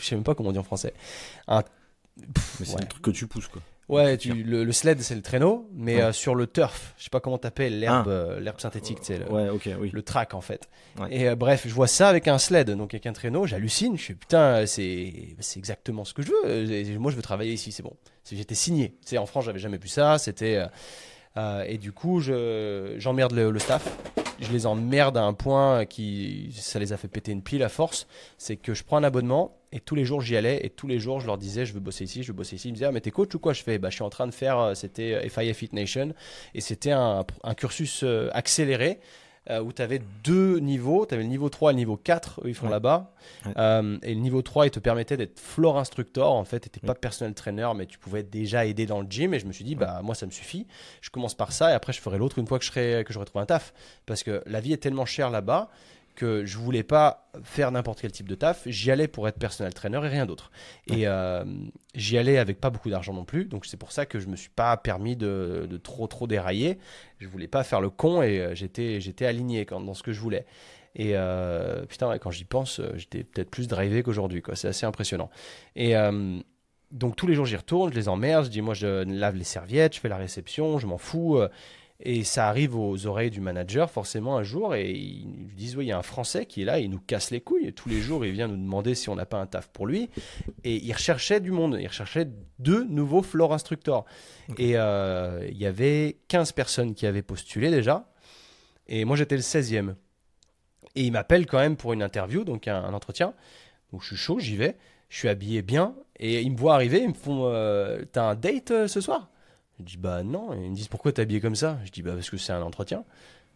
sais même pas comment on dit en français. Un,
mais c'est un truc que tu pousses, quoi.
Ouais, tu, le, le, sled c'est le traîneau, mais euh, sur le turf, je sais pas comment t'appelles l'herbe, ah. euh, l'herbe synthétique, c'est le,
ouais, ok, oui.
le track en fait. Et euh, bref, je vois ça avec un sled, donc avec un traîneau, j'hallucine, je suis putain, c'est c'est exactement ce que je veux. moi, je veux travailler ici, c'est bon. J'étais signé. C'est en France, j'avais jamais vu ça. C'était et du coup, je j'emmerde le, le, staff. Je les emmerde à un point qui ça les a fait péter une pile à force. C'est que je prends un abonnement Et tous les jours, j'y allais et tous les jours, je leur disais, je veux bosser ici, je veux bosser ici. Ils me disaient, ah, mais t'es coach ou quoi? Je fais, bah, je suis en train de faire, euh, c'était FIA Fit Nation et c'était un, un, cursus euh, accéléré. Euh, où tu avais deux niveaux, tu avais le niveau 3 et le niveau 4, eux ils font là-bas. Euh, et le niveau 3, il te permettait d'être floor instructor, en fait, tu n'étais pas personnel trainer, mais tu pouvais déjà aider dans le gym. Et je me suis dit, bah moi ça me suffit, je commence par ça et après je ferai l'autre une fois que, je serai, que j'aurai trouvé un taf. Parce que la vie est tellement chère là-bas que je voulais pas faire n'importe quel type de taf. J'y allais pour être personnel trainer et rien d'autre. Et euh, j'y allais avec pas beaucoup d'argent non plus. Donc c'est pour ça que je me suis pas permis de, trop trop dérailler. Je voulais pas faire le con et euh, j'étais j'étais aligné quand, dans ce que je voulais. Et euh, putain, quand j'y pense, j'étais peut-être plus drivé qu'aujourd'hui. C'est assez impressionnant. Et donc tous les jours j'y retourne, je les emmerde, je dis moi je lave les serviettes, je fais la réception, je m'en fous. Et ça arrive aux oreilles du manager forcément un jour et ils lui disent oui il y a un Français qui est là, il nous casse les couilles. Et tous les jours il vient nous demander si on n'a pas un taf pour lui. Et il recherchait du monde, il recherchait deux nouveaux floor instructeurs et euh, il y avait 15 personnes qui avaient postulé déjà. Et moi j'étais le 16e et il m'appelle quand même pour une interview donc un, entretien. Donc je suis chaud j'y vais, je suis habillé bien. Et ils me voient arriver, ils me font euh, t'as un date euh, ce soir? Je dis bah non. ils me disent pourquoi t'es habillé comme ça? Je dis bah parce que c'est un entretien.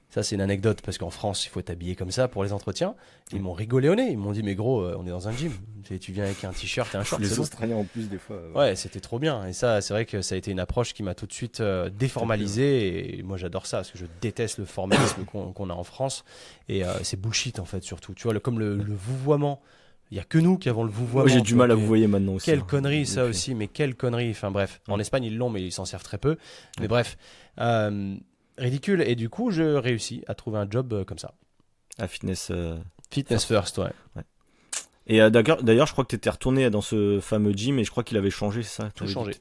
Ça c'est une anecdote parce qu'en France il faut t'habiller comme ça pour les entretiens. Ils m'ont rigolé au nez. Ils m'ont dit mais gros euh, on est dans un gym. Tu viens avec un t-shirt et un short.
Les Australiens en plus des fois.
Ouais, c'était trop bien. Et ça c'est vrai que ça a été une approche qui m'a tout de suite euh, déformalisé. Et moi j'adore ça parce que je déteste le formalisme qu'on a en France. Et euh, c'est bullshit en fait surtout. Tu vois comme le, le vouvoiement. Il n'y a que nous qui avons le vouvoiement.
J'ai du mal à vous voyer maintenant aussi.
Quelle hein. connerie ça aussi, mais quelle connerie. Enfin bref, en Espagne ils l'ont, mais ils s'en servent très peu. Mais bref, euh, ridicule. Et du coup, je réussis à trouver un job euh, comme ça.
À fitness. Euh,
fitness first, ouais.
Et d'ailleurs, je crois que tu étais retourné dans ce fameux gym et je crois qu'il avait changé, ça.
Tout changé.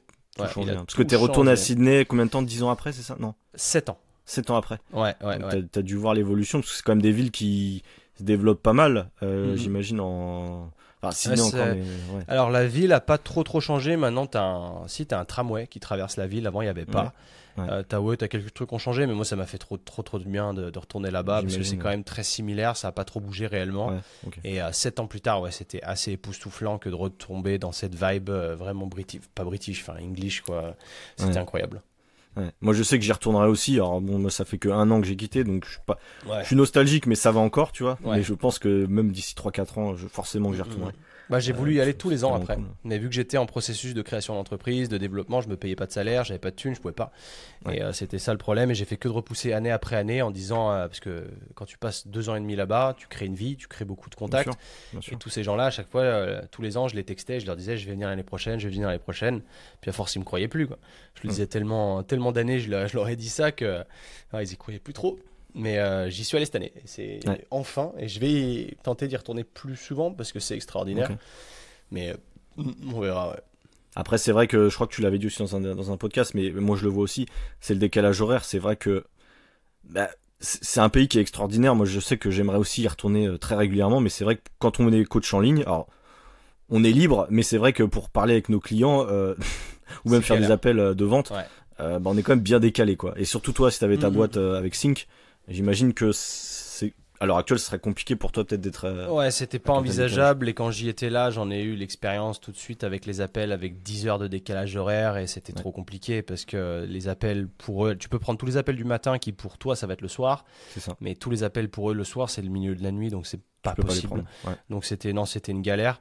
changé hein. Parce que tu es retourné à Sydney combien de temps? 10 ans après, c'est ça? Non
7 ans.
7 ans après.
Ouais, ouais. ouais.
Tu as, dû voir l'évolution parce que c'est quand même des villes qui se développe pas mal, euh, mhm. j'imagine en.
Alors la ville a pas trop trop changé. Maintenant, tu as un... si as un tramway qui traverse la ville. Avant, il y avait pas. Ouais. Euh, t'as ouais, as quelques trucs qui ont changé, mais moi ça m'a fait trop trop trop de bien de, retourner là-bas parce que c'est quand même très similaire, ça a pas trop bougé réellement. Et euh, sept ans plus tard, ouais, c'était assez époustouflant que de retomber dans cette vibe euh, vraiment british, pas british, enfin English quoi. C'était incroyable.
Moi, je sais que j'y retournerai aussi. Alors bon, moi, ça fait que un an que j'ai quitté, donc je suis pas, je suis nostalgique, mais ça va encore, tu vois. Mais je pense que même d'ici 3-4 ans, je, forcément que j'y retournerai.
Bah, j'ai voulu y aller tous les ans après. Mais vu que j'étais en processus de création d'entreprise, de développement, je me payais pas de salaire, j'avais pas de thunes, je pouvais pas. Et euh, c'était ça le problème. Et j'ai fait que de repousser année après année en disant, euh, parce que quand tu passes deux ans et demi là-bas, tu crées une vie, tu crées beaucoup de contacts. Et tous ces gens-là, à chaque fois, euh, tous les ans, je les textais, je leur disais, je vais venir l'année prochaine, je vais venir l'année prochaine. Puis à force, ils me croyaient plus. Quoi. Je le disais tellement, tellement d'années, je, leur ai dit ça que ils y croyaient plus trop. Mais j'y suis allé cette année. C'est enfin, et je vais tenter d'y retourner plus souvent parce que c'est extraordinaire. Mais euh, on verra,
Après, c'est vrai que je crois que tu l'avais dit aussi dans un, dans un podcast, mais moi je le vois aussi, c'est le décalage horaire. C'est vrai que bah, c'est un pays qui est extraordinaire. Moi, je sais que j'aimerais aussi y retourner euh, très régulièrement, mais c'est vrai que quand on est coach en ligne, alors on est libre, mais c'est vrai que pour parler avec nos clients euh, ou même faire des appels de vente, bah, on est quand même bien décalé, quoi. Et surtout toi, si tu avais ta mm, mm, boîte avec Sync, j'imagine que à l'heure actuelle, ce serait compliqué pour toi peut-être d'être. Euh,
ouais, c'était pas envisageable. Et quand j'y étais là, j'en ai eu l'expérience tout de suite avec les appels avec 10 heures de décalage horaire et c'était trop compliqué parce que les appels pour eux, tu peux prendre tous les appels du matin qui pour toi ça va être le soir. C'est ça. Mais tous les appels pour eux le soir, c'est le milieu de la nuit donc c'est pas possible. donc c'était non, c'était une galère.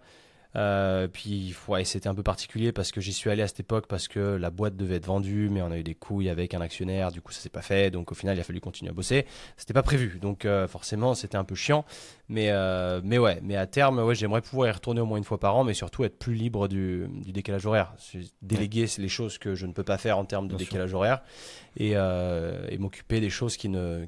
Euh, puis ouais, c'était un peu particulier parce que j'y suis allé à cette époque parce que la boîte devait être vendue, mais on a eu des couilles avec un actionnaire, du coup ça s'est pas fait. Donc au final, il a fallu continuer à bosser. C'était pas prévu, donc euh, forcément c'était un peu chiant. Mais euh, mais ouais, mais à terme, ouais, j'aimerais pouvoir y retourner au moins une fois par an, mais surtout être plus libre du, du décalage horaire. Déléguer les choses que je ne peux pas faire en termes de décalage horaire et, et m'occuper des choses qui ne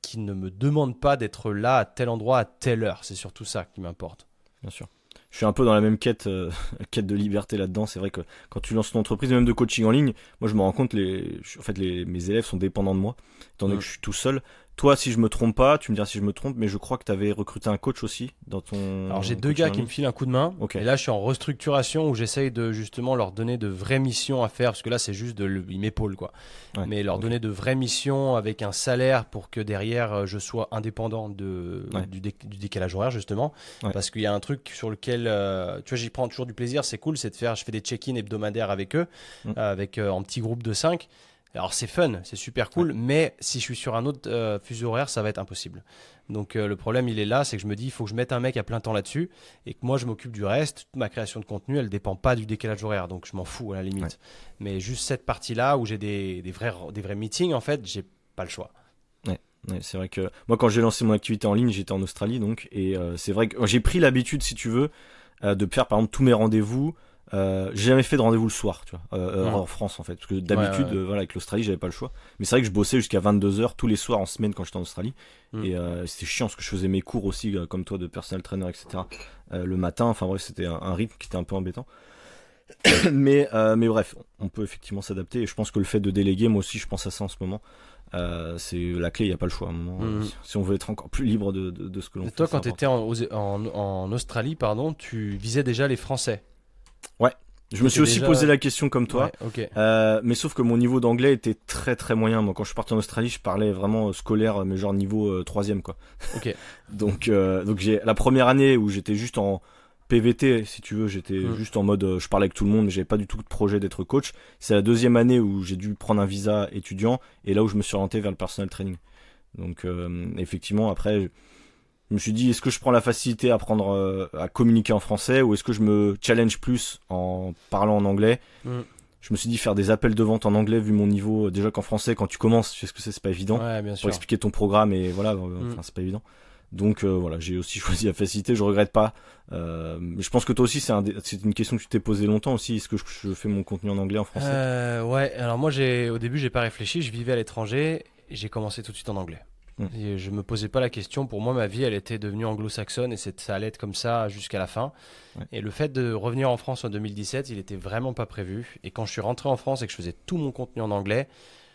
qui ne me demandent pas d'être là à tel endroit à telle heure. C'est surtout ça qui m'importe.
Bien sûr je suis un peu dans la même quête, euh, quête de liberté là-dedans. C'est vrai que quand tu lances une entreprise, même de coaching en ligne, moi je me rends compte, les, en fait, les, mes élèves sont dépendants de moi, étant donné que je suis tout seul. Toi, si je me trompe pas, tu me diras si je me trompe, mais je crois que tu avais recruté un coach aussi dans ton.
Alors j'ai deux gars qui me filent un coup de main. Et là, je suis en restructuration où j'essaye de justement leur donner de vraies missions à faire parce que là, c'est juste de ils m'épaulent quoi.
Ouais,
Mais leur donner de vraies missions avec un salaire pour que derrière euh, je sois indépendant de
Ouais.
du, dé- du décalage horaire justement.
Ouais.
Parce qu'il y a un truc sur lequel euh, tu vois, j'y prends toujours du plaisir. C'est cool, c'est de faire. Je fais des check-in hebdomadaires avec eux,
Mm.
euh, avec euh, en petit groupe de 5 Alors c'est fun, c'est super cool, mais si je suis sur un autre euh, fuseau horaire, ça va être impossible. Donc euh, le problème, il est là, c'est que je me dis, il faut que je mette un mec à plein temps là-dessus et que moi je m'occupe du reste. Toute ma création de contenu, elle dépend pas du décalage horaire, donc je m'en fous à la limite.
Ouais.
Mais juste cette partie-là où j'ai des, des vrais des vrais meetings, en fait, j'ai pas le choix.
Ouais, c'est vrai que moi quand j'ai lancé mon activité en ligne, j'étais en Australie donc et euh, c'est vrai que j'ai pris l'habitude si tu veux euh, de faire par exemple tous mes rendez-vous. Euh, j'ai jamais fait de rendez-vous le soir, tu vois, euh,
Ouais.
en France en fait, parce que d'habitude,
ouais, ouais.
euh, voilà, avec l'Australie, j'avais pas le choix. Mais c'est vrai que je bossais jusqu'à 22 h tous les soirs en semaine quand j'étais en Australie,
Mm.
et euh, c'était chiant parce que je faisais mes cours aussi, euh, comme toi, de personal trainer, etc. euh, le matin. Enfin bref, c'était un, un rythme qui était un peu embêtant. mais euh, mais bref, on peut effectivement s'adapter. Et je pense que le fait de déléguer, moi aussi, je pense à ça en ce moment. Euh, c'est la clé, il y a pas le choix. À un moment,
Mhm.
si- on veut être encore plus libre de, de, de ce que l'on
Et
fait.
toi, quand tu étais en, en, en Australie, pardon, tu visais déjà les Français?
Je me suis aussi
déjà-
posé la question comme toi.
Ouais.
Euh, mais sauf que mon niveau d'anglais était très très moyen. Moi, quand je suis parti en Australie, je parlais vraiment euh, scolaire, mais genre niveau euh, troisième quoi.
Ok.
donc euh, donc j'ai la première année où j'étais juste en PVT, si tu veux, j'étais
Mm.
juste en mode, euh, je parlais avec tout le monde, mais j'avais pas du tout de projet d'être coach. C'est la deuxième année où j'ai dû prendre un visa étudiant et là où je me suis orienté vers le personal training. Donc euh, effectivement, après, je me suis dit, est-ce que je prends la facilité à apprendre euh, à communiquer en français ou est-ce que je me challenge plus en parlant en anglais?
Mm.
Je me suis dit faire des appels de vente en anglais vu mon niveau. euh, Déjà qu'en français, quand tu commences, tu sais ce que c'est, c'est pas évident
Ouais, bien
pour expliquer ton programme et voilà, euh,
Mm.
enfin c'est pas évident. Donc euh, voilà, j'ai aussi choisi la facilité, je regrette pas. Euh, mais je pense que toi aussi c'est un une question que tu t'es posée longtemps aussi. Est-ce que je, je fais mon contenu en anglais en français?
Euh, ouais, alors moi, j'ai, au début, j'ai pas réfléchi. Je vivais à l'étranger et j'ai commencé tout de suite en anglais.
Mm.
Et je me posais pas la question. Pour moi, ma vie, elle était devenue anglo-saxonne et ça allait être comme ça jusqu'à la fin.
Ouais.
Et le fait de revenir en France en 2017, il était vraiment pas prévu. Et quand je suis rentré en France et que je faisais tout mon contenu en anglais,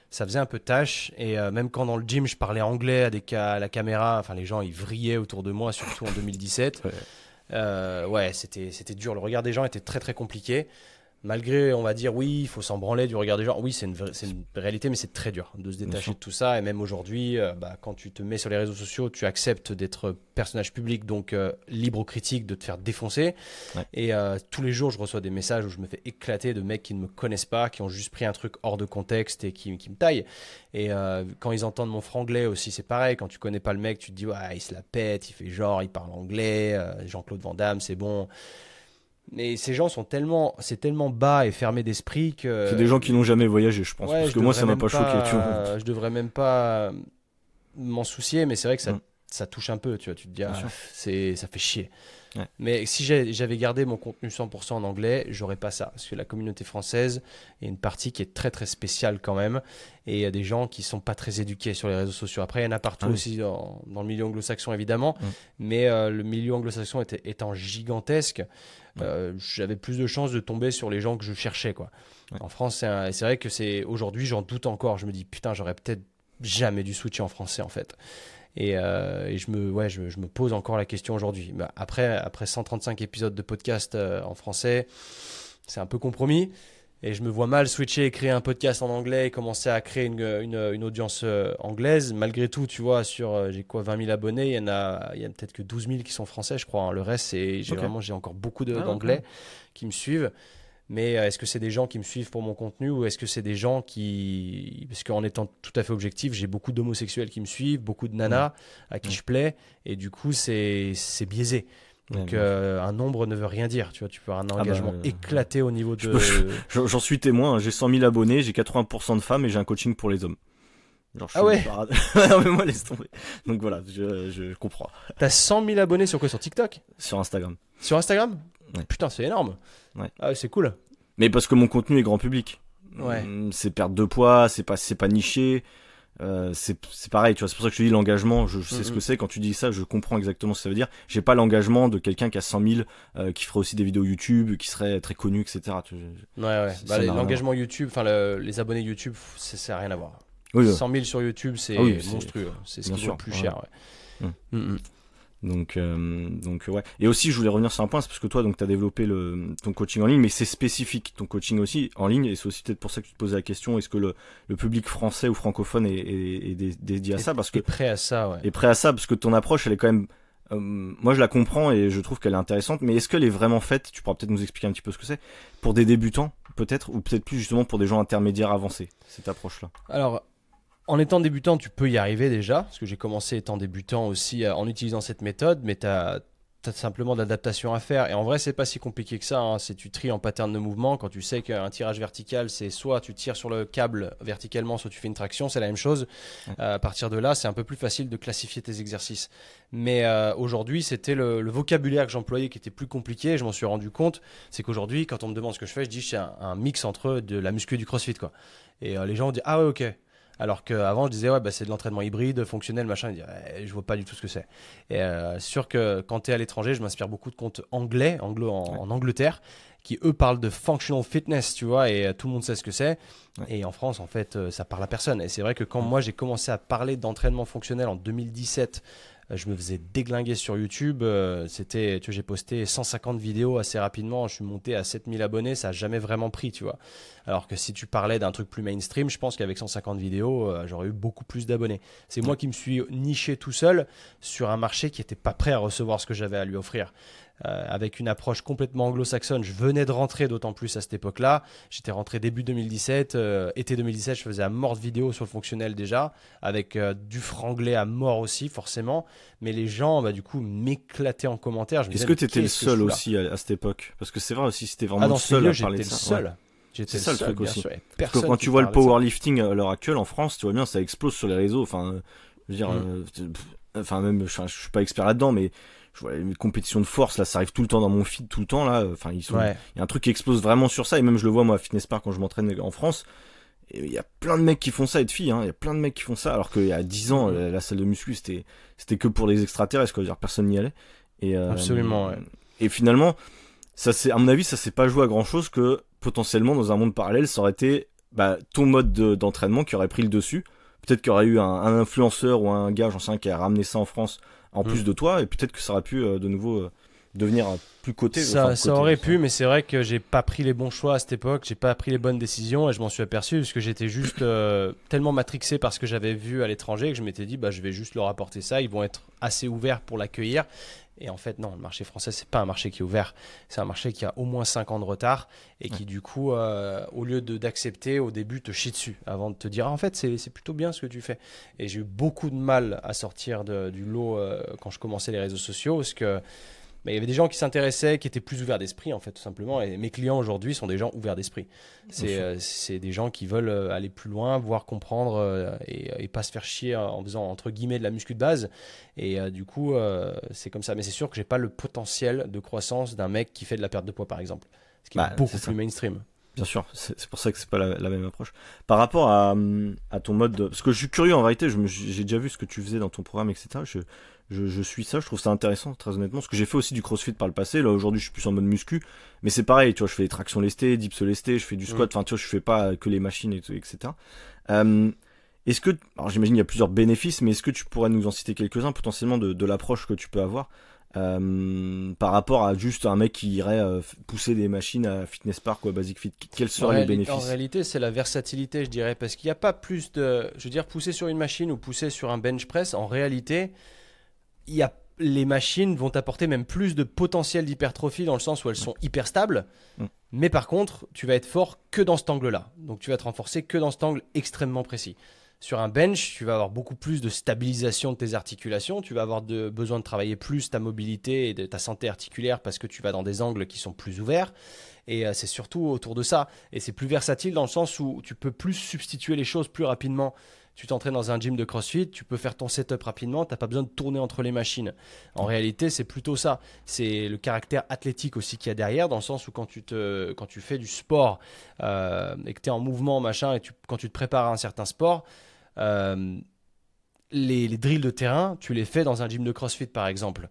ça faisait un peu tâche. Et euh, même quand dans le gym, je parlais anglais à, des ca- à la caméra, enfin, les gens, ils vrillaient autour de moi, surtout en 2017.
Ouais.
Euh, ouais, c'était c'était dur. Le regard des gens était très très compliqué. Malgré, on va dire, oui, il faut s'en branler du regard des gens. Oui, c'est une, réalité, mais c'est très dur de se détacher de tout ça. Et même aujourd'hui, euh, bah, quand tu te mets sur les réseaux sociaux, tu acceptes d'être personnage public, donc euh, libre aux critiques, de te faire défoncer.
Ouais.
Et euh, tous les jours, je reçois des messages où je me fais éclater de mecs qui ne me connaissent pas, qui ont juste pris un truc hors de contexte et qui, qui me taillent. Et quand ils entendent mon franglais aussi, c'est pareil. Quand tu connais pas le mec, tu te dis, ouais, il se la pète, il fait genre, il parle anglais, Jean-Claude Van Damme, c'est bon. Mais ces gens sont tellement, c'est tellement bas et fermé d'esprit que.
C'est des gens qui n'ont jamais voyagé, je pense.
Ouais,
parce
je
que moi ça m'a pas choqué. Tu vois.
Je devrais même pas m'en soucier, mais c'est vrai que ça,
Mm.
ça touche un peu. Tu vois, tu te dis, ah, c'est, ça fait chier.
Ouais.
Mais si j'avais gardé mon contenu 100% en anglais, j'aurais pas ça. Parce que la communauté française est une partie qui est très très spéciale quand même. Et il y a des gens qui sont pas très éduqués sur les réseaux sociaux. Après, il y en a partout
Ah oui.
aussi dans, dans le milieu anglo-saxon évidemment.
Mm.
Mais euh, le milieu anglo-saxon était, étant gigantesque, euh, j'avais plus de chances de tomber sur les gens que je cherchais. Quoi.
Ouais.
En France, c'est vrai que c'est aujourd'hui, j'en doute encore. Je me dis, putain, j'aurais peut-être jamais dû switcher en français en fait. Et, euh, et je, me, ouais, je, je me pose encore la question aujourd'hui. Bah, après, après 135 épisodes de podcast euh, en français, c'est un peu compromis. Et je me vois mal switcher et créer un podcast en anglais et commencer à créer une, une, une audience euh, anglaise. Malgré tout, tu vois, sur j'ai quoi 20 000 abonnés, il y en a, il y a peut-être que 12 000 qui sont français, je crois. hein. Le reste, c'est j'ai vraiment j'ai encore beaucoup
Ah,
d'anglais qui me suivent. Mais euh, est-ce que c'est des gens qui me suivent pour mon contenu ou est-ce que c'est des gens qui... Parce qu'en étant tout à fait objectif, j'ai beaucoup d'homosexuels qui me suivent, beaucoup de nanas à qui je plais, et du coup, c'est biaisé. Donc
Ouais,
euh, un nombre ne veut rien dire, tu vois, tu peux avoir un
bah,
engagement
euh,
éclaté au niveau de...
J'en suis témoin. hein. J'ai 100 000 abonnés, j'ai 80% de femmes et j'ai un coaching pour les hommes. Genre, je
Ah ouais
non mais moi laisse tomber. Donc voilà, je, je comprends.
T'as 100 000 abonnés sur quoi? Sur TikTok?
Sur Instagram.
Sur Instagram?
Ouais.
Putain, c'est énorme.
Ouais.
Ah, c'est cool.
Mais parce que mon contenu est grand public.
Ouais.
Hum, C'est perdre de poids, c'est pas, pas niché. Euh, c'est pareil, tu vois. C'est pour ça que je te dis l'engagement. Je, je sais ce que c'est. Quand tu dis ça, je comprends exactement ce que ça veut dire. J'ai pas l'engagement de quelqu'un qui a 100 000, euh, qui ferait aussi des vidéos YouTube, qui serait très connu, etc. Tu-
Ouais, ouais. Bah,
n'a
L'engagement YouTube, enfin le- les abonnés YouTube, ça ça a rien à voir. 100 000 sur YouTube, c'est ah monstrueux. C'est ce qui le plus cher. Ouais.
Mm. Mm, mm. Donc, euh, donc ouais. Et aussi, je voulais revenir sur un point, c'est parce que toi, donc, tu as développé le, ton coaching en ligne, mais c'est spécifique, ton coaching aussi en ligne, et c'est aussi peut-être pour ça que tu te posais la question, est-ce que le, le public français ou francophone est, est, est dédié à ça? Parce que,
Est prêt à ça, ouais.
Est prêt à ça, parce que ton approche, elle est quand même... Euh, moi, je la comprends et je trouve qu'elle est intéressante, mais est-ce qu'elle est vraiment faite, tu pourras peut-être nous expliquer un petit peu ce que c'est, pour des débutants, peut-être, ou peut-être plus justement pour des gens intermédiaires avancés, cette approche-là?
Alors, en étant débutant, tu peux y arriver déjà, parce que j'ai commencé étant débutant aussi euh, en utilisant cette méthode, mais tu as, simplement de l'adaptation à faire. Et en vrai, c'est pas si compliqué que ça. Hein. C'est tu tries en pattern de mouvement. Quand tu sais qu'un tirage vertical, c'est soit tu tires sur le câble verticalement, soit tu fais une traction, c'est la même chose. Euh, à partir de là, c'est un peu plus facile de classifier tes exercices. Mais euh, aujourd'hui, c'était le, vocabulaire que j'employais qui était plus compliqué. Je m'en suis rendu compte. C'est qu'aujourd'hui, quand on me demande ce que je fais, je dis c'est un, mix entre de la muscu et du crossfit. Quoi. Et les gens disent Ah ouais, ok. Alors qu'avant, je disais, ouais, bah, c'est de l'entraînement hybride, fonctionnel, machin. Je je vois pas du tout ce que c'est. Et euh, sûr que quand tu es à l'étranger, je m'inspire beaucoup de comptes anglais, anglo en, Angleterre, qui eux parlent de functional fitness, tu vois, et euh, tout le monde sait ce que c'est. Et en France, en fait, euh, ça parle à personne. Et c'est vrai que quand moi j'ai commencé à parler d'entraînement fonctionnel en 2017, je me faisais déglinguer sur YouTube. C'était, tu vois, j'ai posté 150 vidéos assez rapidement. Je suis monté à 7000 abonnés. Ça n'a jamais vraiment pris, tu vois. Alors que si tu parlais d'un truc plus mainstream, je pense qu'avec 150 vidéos, euh, j'aurais eu beaucoup plus d'abonnés. C'est moi qui me suis niché tout seul sur un marché qui n'était pas prêt à recevoir ce que j'avais à lui offrir. Euh, avec une approche complètement anglo-saxonne. Je venais de rentrer d'autant plus à cette époque-là. J'étais rentré début 2017. Euh, été 2017, je faisais à mort de vidéos sur le fonctionnel déjà, avec du franglais à mort aussi, forcément. Mais les gens, bah, du coup, m'éclataient en commentaire.
Est-ce que tu étais le seul aussi à, cette époque? Parce que c'est vrai aussi, c'était vraiment ah, le seul à parler de ça.
Seul.
C'est ça le, truc aussi. Parce que quand tu vois le powerlifting à l'heure actuelle en France, tu vois bien, ça explose sur les réseaux. Enfin, je veux dire, mm. euh, enfin même, je, je, suis pas expert là-dedans, mais je vois les compétitions de force là, ça arrive tout le temps dans mon feed, tout le temps là. Enfin, ils sont, il y a un truc qui explose vraiment sur ça, et même je le vois moi à Fitness Park quand je m'entraîne en France. Il y a plein de mecs qui font ça et de filles, hein. il y a plein de mecs qui font ça, alors qu'il y a 10 ans, la, salle de muscu c'était c'était que pour les extraterrestres, quoi. dire, personne n'y allait. Et,
euh, Absolument. Ouais.
Et finalement, ça c'est, à mon avis, ça s'est pas joué à grand chose que potentiellement dans un monde parallèle, ça aurait été bah, ton mode d'entraînement qui aurait pris le dessus. Peut-être qu'il y aurait eu un, influenceur ou un gars, j'en sais rien, qui a ramené ça en France en plus mm. de toi, et peut-être que ça aurait pu euh, de nouveau euh, devenir plus coté.
Ça, ça aurait pu, mais c'est vrai que j'ai pas pris les bons choix à cette époque, j'ai pas pris les bonnes décisions, et je m'en suis aperçu parce que j'étais juste euh, tellement matrixé par ce que j'avais vu à l'étranger que je m'étais dit, bah, je vais juste leur apporter ça, ils vont être assez ouverts pour l'accueillir. Et en fait, non, le marché français, c'est pas un marché qui est ouvert. C'est un marché qui a au moins 5 ans de retard et qui, du coup, euh, au lieu d'accepter, au début, te chie dessus avant de te dire, ah, en fait, c'est plutôt bien ce que tu fais. Et j'ai eu beaucoup de mal à sortir du lot euh, quand je commençais les réseaux sociaux parce que il y avait des gens qui s'intéressaient, qui étaient plus ouverts d'esprit, en fait, tout simplement. Et mes clients aujourd'hui sont des gens ouverts d'esprit. C'est euh, des gens qui veulent euh, aller plus loin, voir comprendre euh, et, pas se faire chier en faisant, entre guillemets, de la muscu de base. Et du coup, c'est comme ça. Mais c'est sûr que j'ai pas le potentiel de croissance d'un mec qui fait de la perte de poids, par exemple. Ce qui est bah, beaucoup plus mainstream.
Bien sûr, c'est pour ça que c'est pas la, même approche. Par rapport à, à ton mode, de... parce que je suis curieux en vérité, j'ai déjà vu ce que tu faisais dans ton programme, etc. Je, je, suis ça, je trouve ça intéressant, très honnêtement. Parce que j'ai fait aussi du crossfit par le passé. Là, aujourd'hui, je suis plus en mode muscu. Mais c'est pareil, tu vois, je fais des tractions lestées, dips lestés, je fais du squat. Enfin, tu vois, je fais pas que les machines, et tout, etc. Euh, est-ce que, alors j'imagine il y a plusieurs bénéfices, mais est-ce que tu pourrais nous en citer quelques-uns potentiellement de, de l'approche que tu peux avoir euh, par rapport à juste un mec qui irait euh, pousser des machines à Fitness Park ou à Basic Fit? Quels seraient les bénéfices? En
réalité, c'est la versatilité, je dirais, parce qu'il n'y a pas plus de, je veux dire, pousser sur une machine ou pousser sur un bench press. En réalité, y a, les machines vont apporter même plus de potentiel d'hypertrophie dans le sens où elles sont hyper stables. Mm. Mais par contre, tu vas être fort que dans cet angle-là. Donc tu vas te renforcer que dans cet angle extrêmement précis. Sur un bench, tu vas avoir beaucoup plus de stabilisation de tes articulations, tu vas avoir de, besoin de travailler plus ta mobilité et de ta santé articulaire parce que tu vas dans des angles qui sont plus ouverts. Et euh, c'est surtout autour de ça. Et c'est plus versatile dans le sens où tu peux plus substituer les choses plus rapidement tu t'entraînes dans un gym de CrossFit, tu peux faire ton setup rapidement, tu n'as pas besoin de tourner entre les machines. En réalité, c'est plutôt ça. C'est le caractère athlétique aussi qu'il y a derrière, dans le sens où quand tu, te, quand tu fais du sport euh, et que tu es en mouvement, machin, et quand tu te prépares à un certain sport, euh, les, drills de terrain, tu les fais dans un gym de CrossFit par exemple.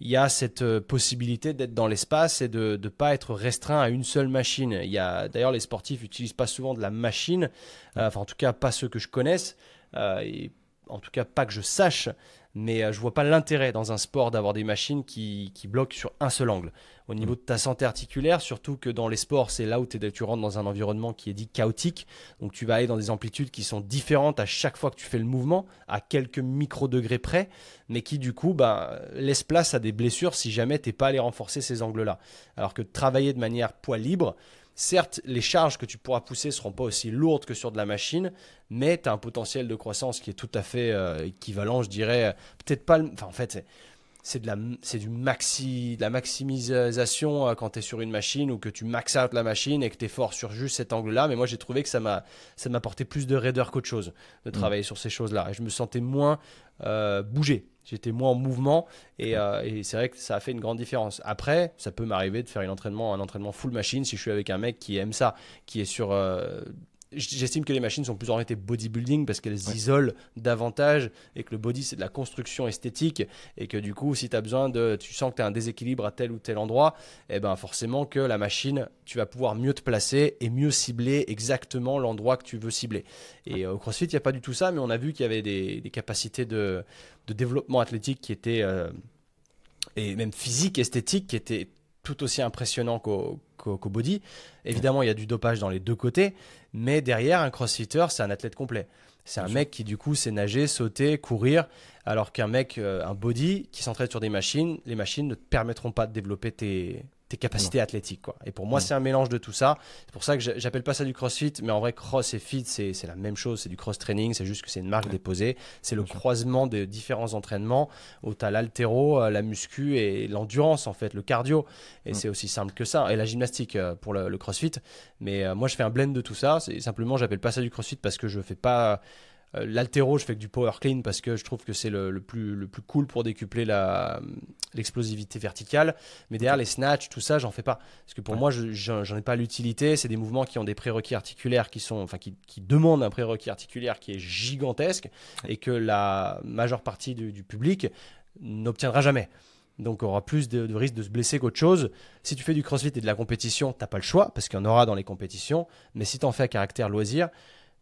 Il y a cette euh, possibilité d'être dans l'espace et de ne pas être restreint à une seule machine. Il y a d'ailleurs les sportifs n'utilisent pas souvent de la machine, euh, enfin en tout cas pas ceux que je connaisse, euh, et en tout cas pas que je sache mais euh, je vois pas l'intérêt dans un sport d'avoir des machines qui, qui, bloquent sur un seul angle. Au niveau de ta santé articulaire, surtout que dans les sports, c'est là où tu rentres dans un environnement qui est dit chaotique. Donc tu vas aller dans des amplitudes qui sont différentes à chaque fois que tu fais le mouvement, à quelques micro-degrés près, mais qui du coup bah, laissent place à des blessures si jamais tu n'es pas allé renforcer ces angles-là. Alors que travailler de manière poids libre, Certes, les charges que tu pourras pousser seront pas aussi lourdes que sur de la machine, mais tu as un potentiel de croissance qui est tout à fait euh, équivalent, je dirais. Peut-être pas. Enfin, en fait, c'est de la c'est du maxi de la maximisation euh, quand tu es sur une machine ou que tu max out la machine et que tu es fort sur juste cet angle là mais moi j'ai trouvé que ça m'a ça m'apportait plus de raideur qu'autre chose de mm. travailler sur ces choses là et je me sentais moins euh, bouger j'étais moins en mouvement euh, et, c'est vrai que ça a fait une grande différence. Après, ça peut m'arriver de faire un entraînement, un entraînement full machine si je suis avec un mec qui aime ça, qui est sur euh, J'estime que les machines sont plus orientées bodybuilding parce qu'elles isolent davantage et que le body c'est de la construction esthétique et que du coup si tu as besoin de tu sens que tu as un déséquilibre à tel ou tel endroit, et eh ben forcément que la machine tu vas pouvoir mieux te placer et mieux cibler exactement l'endroit que tu veux cibler. Et euh, au CrossFit, il n'y a pas du tout ça mais on a vu qu'il y avait des, capacités de, développement athlétique qui étaient euh, et même physique, esthétique qui étaient tout aussi impressionnants qu'au body. Évidemment, il y a du dopage dans les deux côtés, mais derrière, un crossfitter, c'est un athlète complet. C'est un mec qui, du coup, sait nager, sauter, courir, alors qu'un mec, euh, un body, qui s'entraîne sur des machines, les machines ne te permettront pas de développer tes, tes capacités athlétiques. Quoi. Et pour moi, c'est un mélange de tout ça. C'est pour ça que j'appelle pas ça du crossfit, mais en vrai, cross et fit, c'est la même chose. C'est du cross training, c'est juste que c'est une marque déposée. C'est le croisement de différents entraînements où tu as l'altéro, euh, la muscu et l'endurance, en fait, le cardio. Et c'est aussi simple que ça. Et la gymnastique euh, pour le, crossfit. Mais euh, moi, je fais un blend de tout ça. Simplement, j'appelle pas ça du crossfit parce que je fais pas l'altéro, je fais que du power clean parce que je trouve que c'est le, plus, le plus cool pour décupler l'explosivité verticale. Mais derrière, les snatch, tout ça, j'en fais pas. Parce que pour moi, j'en ai pas l'utilité. C'est des mouvements qui ont des prérequis articulaires qui sont, enfin, qui, demandent un prérequis articulaire qui est gigantesque et que la majeure partie du, public n'obtiendra jamais. Donc, on aura plus de, risque de se blesser qu'autre chose. Si tu fais du crossfit et de la compétition, t'as pas le choix parce qu'il y en aura dans les compétitions. Mais si tu en fais à caractère loisir,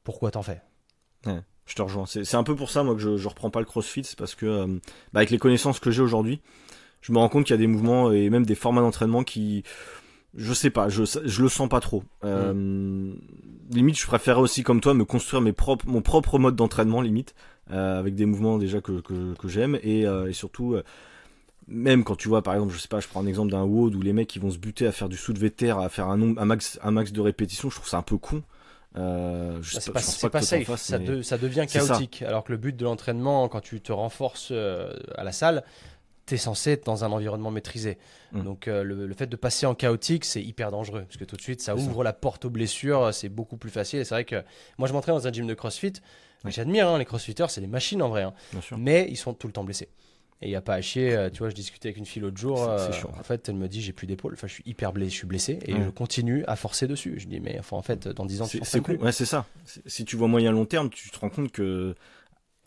pourquoi t'en fais?
Je te rejoins. C'est un peu pour ça, moi, que je, je reprends pas le crossfit. C'est parce que, euh, bah, avec les connaissances que j'ai aujourd'hui, je me rends compte qu'il y a des mouvements et même des formats d'entraînement qui, je sais pas, je, je le sens pas trop. Euh, mm. Limite, je préférerais aussi, comme toi, me construire mes propres, mon propre mode d'entraînement, limite, euh, avec des mouvements déjà que, que, que j'aime et, et, surtout. même quand tu vois, par exemple, je sais pas, je prends un exemple d'un WOD où les mecs qui vont se buter à faire du soulevé de terre, à faire un, nombre, un max, un max de répétitions, je trouve ça un peu con.
Euh, c'est pas, pas, safe, ça, ça, devient chaotique. Alors que le but de l'entraînement, quand tu te renforces euh, à la salle, tu es censé être dans un environnement maîtrisé. Mm. Donc euh, le, fait de passer en chaotique, c'est hyper dangereux. Parce que tout de suite, ça ouvre la porte aux blessures, c'est beaucoup plus facile. Et c'est vrai que moi, je m'entraîne dans un gym de crossfit. J'admire hein, les crossfitters, c'est des machines en vrai. Hein. Mais ils sont tout le temps blessés. Et il n'y a pas à chier. Euh, tu vois, je discutais avec une fille l'autre jour. Euh, en fait, elle me dit j'ai plus d'épaule. Enfin, je suis hyper blessé, je suis blessé et je continue à forcer dessus. Je dis mais enfin, en fait, dans 10 ans, tu
C'est cool. Ouais, c'est ça. Si tu vois moyen long terme, tu te rends compte que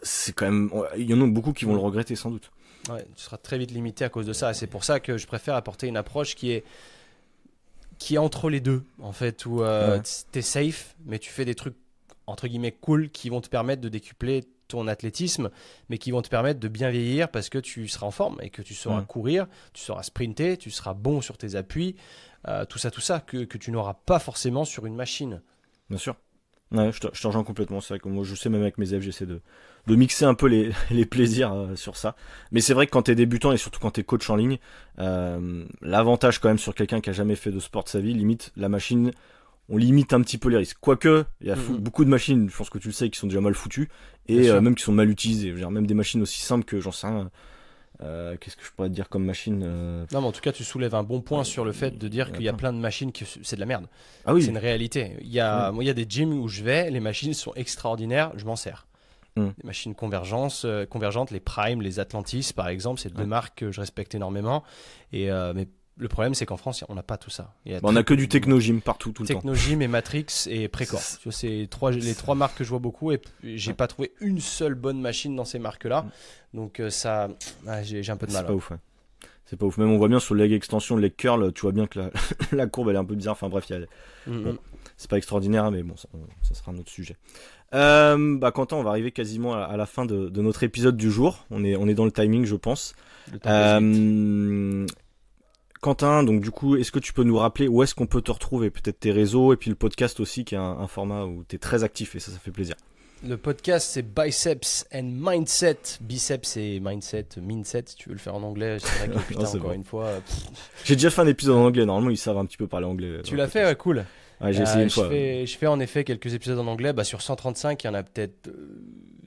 c'est quand même. Il y en a beaucoup qui vont le regretter sans doute.
Ouais, tu seras très vite limité à cause de ça. Et c'est pour ça que je préfère apporter une approche qui est qui est entre les deux en fait où euh, tu es safe mais tu fais des trucs entre guillemets cool qui vont te permettre de décupler ton athlétisme, mais qui vont te permettre de bien vieillir parce que tu seras en forme et que tu sauras courir, tu sauras sprinter, tu seras bon sur tes appuis, euh, tout ça, tout ça, que, que tu n'auras pas forcément sur une machine.
Bien sûr. Ouais, je te, je rejoins complètement. C'est vrai que moi, je sais même avec mes élèves, j'essaie de, de mixer un peu les, les plaisirs euh, sur ça. Mais c'est vrai que quand tu es débutant et surtout quand tu es coach en ligne, euh, l'avantage quand même sur quelqu'un qui a jamais fait de sport de sa vie, limite la machine, on limite un petit peu les risques. Quoique, il y a mm-hmm. beaucoup de machines, je pense que tu le sais, qui sont déjà mal foutues et euh, même qui sont mal utilisées. même des machines aussi simples que j'en sais rien. Euh, qu'est-ce que je pourrais te dire comme machine euh
Non, mais en tout cas, tu soulèves un bon point sur le fait de dire qu'il y a plein de machines qui c'est de la merde. Ah oui. C'est une réalité. Il y a, moi, il y a des gyms où je vais, les machines sont extraordinaires, je m'en sers. Mm. Les machines convergence, convergentes, les Prime, les Atlantis, par exemple, c'est deux marques que je respecte énormément. Et mais le problème, c'est qu'en France, on n'a pas tout ça.
on n'a que du Technogym partout, tout le
temps. Technogym et Matrix et Precor. C'est trois, les trois marques que je vois beaucoup et j'ai pas trouvé une seule bonne machine dans ces marques-là. Donc euh, ça, j'ai un peu de mal.
C'est pas ouf. C'est pas ouf. Même on voit bien sur le leg extension, le leg curl, tu vois bien que la, la courbe elle est un peu bizarre. Enfin bref, a-
Mm,
Bon. c'est pas extraordinaire, mais bon, ça, ça sera un autre sujet. Euh, bah Quentin, on va arriver quasiment à, à la fin de, de notre épisode du jour. On est, on est dans le timing, je pense.
Le temps.
Euh, Quentin, donc du coup, est-ce que tu peux nous rappeler où est-ce qu'on peut te retrouver? Peut-être tes réseaux et puis le podcast aussi, qui est un, un format où tu es très actif et ça, ça fait plaisir.
Le podcast, c'est Biceps and Mindset. Biceps et Mindset, Mindset, si tu veux le faire en anglais. C'est vrai que putain,
Non,
encore
bon.
une fois. euh,
J'ai déjà fait un épisode en anglais. Normalement, ils savent un petit peu parler anglais.
tu l'as fait, ouais, cool.
Ouais, j'ai
Euh,
essayé une
je
fois.
Fais, je fais en effet quelques épisodes en anglais. Bah, sur 135, il y en a peut-être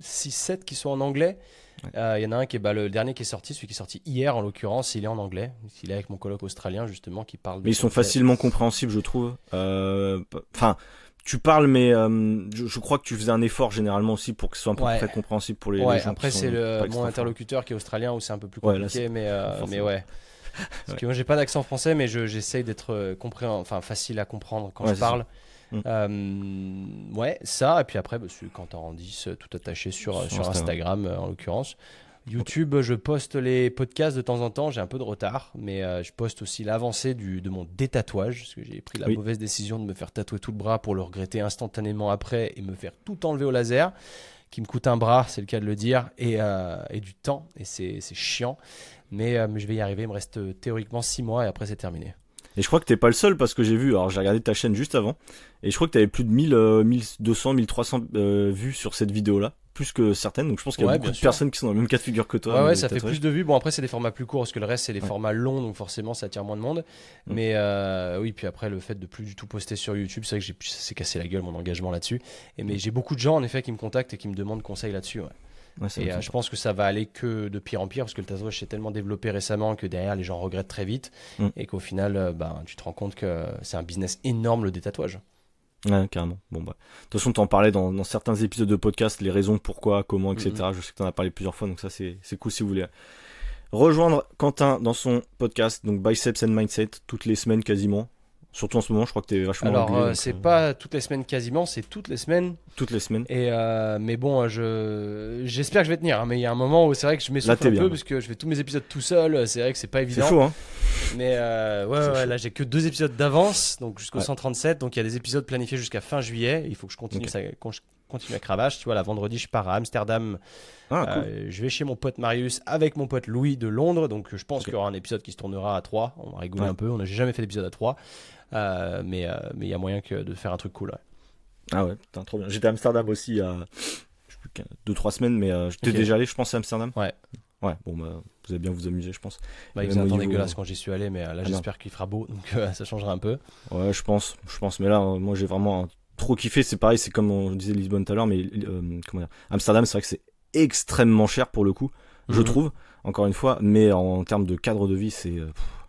6-7 qui sont en anglais.
Ouais.
Euh, Il y en a un qui est bah, le dernier qui est sorti, celui qui est sorti hier en l'occurrence, il est en anglais. Il est avec mon coloc australien justement qui parle.
Mais ils sont facilement compréhensibles, je trouve. Euh, Enfin, tu parles, mais euh, je, je crois que tu faisais un effort généralement aussi pour que ce soit un peu
Ouais.
près compréhensible pour les, les
Ouais,
gens.
après c'est le, mon interlocuteur qui est australien où c'est un peu plus
Ouais, là,
compliqué, mais, euh, mais ouais. Parce que moi j'ai pas d'accent français, mais je- j'essaye d'être euh, compréhen- enfin facile à comprendre quand je
ça. Mm.
Euh, ouais, ça, et puis après, bah, c'est Quentin Randis, tout attaché sur,
Sur
sur Instagram, euh, en l'occurrence. YouTube, je poste les podcasts de temps en temps, j'ai un peu de retard, mais euh, je poste aussi l'avancée de mon détatouage, parce que j'ai pris la
Oui.
mauvaise décision de me faire tatouer tout le bras pour le regretter instantanément après et me faire tout enlever au laser, qui me coûte un bras, c'est le cas de le dire, et, euh, et du temps, et c'est chiant, mais, euh, je vais y arriver, il me reste théoriquement 6 mois et après c'est terminé.
Et je crois que t'es pas le seul parce que j'ai vu, alors j'ai regardé ta chaîne juste avant, et je crois que t'avais plus de 1000, euh, 1200, 1300 euh, vues sur cette vidéo-là, plus que certaines, donc je pense qu'il y a
Ouais,
beaucoup de
sûr.
personnes qui sont dans le même cas de figure que toi.
Ouais, ouais, ça fait plus de vues. Bon, après, c'est des formats plus courts parce que le reste, c'est des
Ouais.
formats longs, donc forcément, ça attire moins de monde. Mais euh, oui, puis après, le fait de plus du tout poster sur YouTube, c'est vrai que j'ai ça s'est cassé la gueule mon engagement là-dessus. Et mais j'ai beaucoup de gens en effet qui me contactent et qui me demandent conseil là-dessus. ouais.
Ouais,
Et euh, je pense que ça va aller que de pire en pire parce que le tatouage s'est tellement développé récemment que derrière, les gens regrettent très vite
Mm.
et qu'au final, euh, ben, tu te rends compte que c'est un business énorme le détatouage.
Ouais, carrément. Bon, bah. De toute façon, t'en parlais dans, dans certains épisodes de podcast, les raisons, pourquoi, comment, etc.
Mhm.
Je sais que t'en as parlé plusieurs fois, donc ça, c'est, c'est cool si vous voulez rejoindre Quentin dans son podcast, donc Biceps and Mindset, toutes les semaines quasiment. Surtout en ce moment, je crois que t'es vachement
Alors, euh, c'est
euh,
pas toutes les semaines quasiment, c'est toutes les semaines.
toutes les semaines.
Et euh, mais bon, je j'espère que je vais tenir. hein, mais il y a un moment où c'est vrai que je m'essouffle un
bien,
peu
ouais.
parce que je fais tous mes épisodes tout seul. C'est vrai que c'est pas
C'est
évident.
chaud, hein.
Mais ouais,
C'est
ouais, là j'ai que deux épisodes d'avance, donc jusqu'au
Ouais.
137. Donc il y a des épisodes planifiés jusqu'à fin juillet. Il faut que je continue
Ok.
ça, qu'on- je continue à cravache. Tu vois, là vendredi je pars à Amsterdam.
Ah, cool.
Euh, je vais chez mon pote Marius avec mon pote Louis de Londres. Donc je pense qu'il y aura un épisode qui se tournera à 3 On va rigoler
Ouais.
un peu. On n'a jamais fait d'épisode à 3 Euh, mais euh, mais il y a moyen que de faire un truc cool. ouais.
Ah ouais, putain, trop bien. J'étais à Amsterdam aussi il y a, je sais plus, 2-3 semaines, mais euh, j'étais déjà allé, je pense, à Amsterdam.
Ouais.
Ouais, bon, bah, vous allez bien vous amuser, je pense.
Bah, il faisait un temps dégueulasse quand j'y suis allé, mais là
Ah
j'espère qu'il fera beau, donc euh, ça changera un peu.
Ouais, je pense, je pense. Mais là, moi, j'ai vraiment euh, trop kiffé. C'est pareil, c'est comme on disait Lisbonne tout à l'heure, mais euh, comment dire, Amsterdam, c'est vrai que c'est extrêmement cher pour le coup, je
Mhm.
trouve, encore une fois. Mais en, termes de cadre de vie, c'est euh,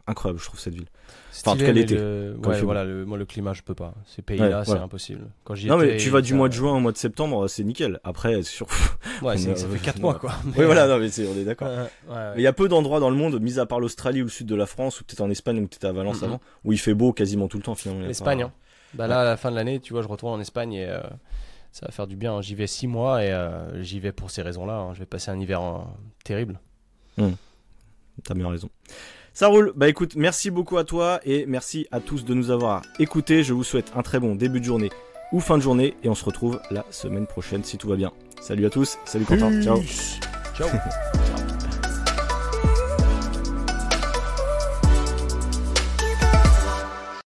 incroyable, je trouve cette ville. Enfin, en tout cas,
mais
l'été,
le- Ouais, voilà, le- moi le climat je peux pas. Ces pays-là,
Ouais,
c'est impossible. Quand j'y
non, mais tu vas du
ça-
mois de juin au mois de septembre, c'est nickel. Après, sur.
Ouais,
est-
ça fait 4
ouais.
mois quoi.
oui, voilà, non, mais c'est, on est d'accord. Mais il y a peu d'endroits dans le monde, mis à part l'Australie ou le sud de la France, ou peut-être en Espagne, ou peut-être à Valence avant, où il fait beau quasiment tout le temps finalement.
L'Espagne.
pas-
hein. Bah là, à la fin de l'année, tu vois, je retourne en Espagne et euh, ça va faire du bien. J'y vais 6 mois et euh, j'y vais pour ces raisons-là. hein. Je vais passer un hiver euh, terrible.
T'as bien raison. Ça roule. Bah écoute, merci beaucoup à toi et merci à tous de nous avoir écoutés. Je vous souhaite un très bon début de journée ou fin de journée et on se retrouve la semaine prochaine si tout va bien. Salut à tous. Salut Quentin. Ciao.
Ciao.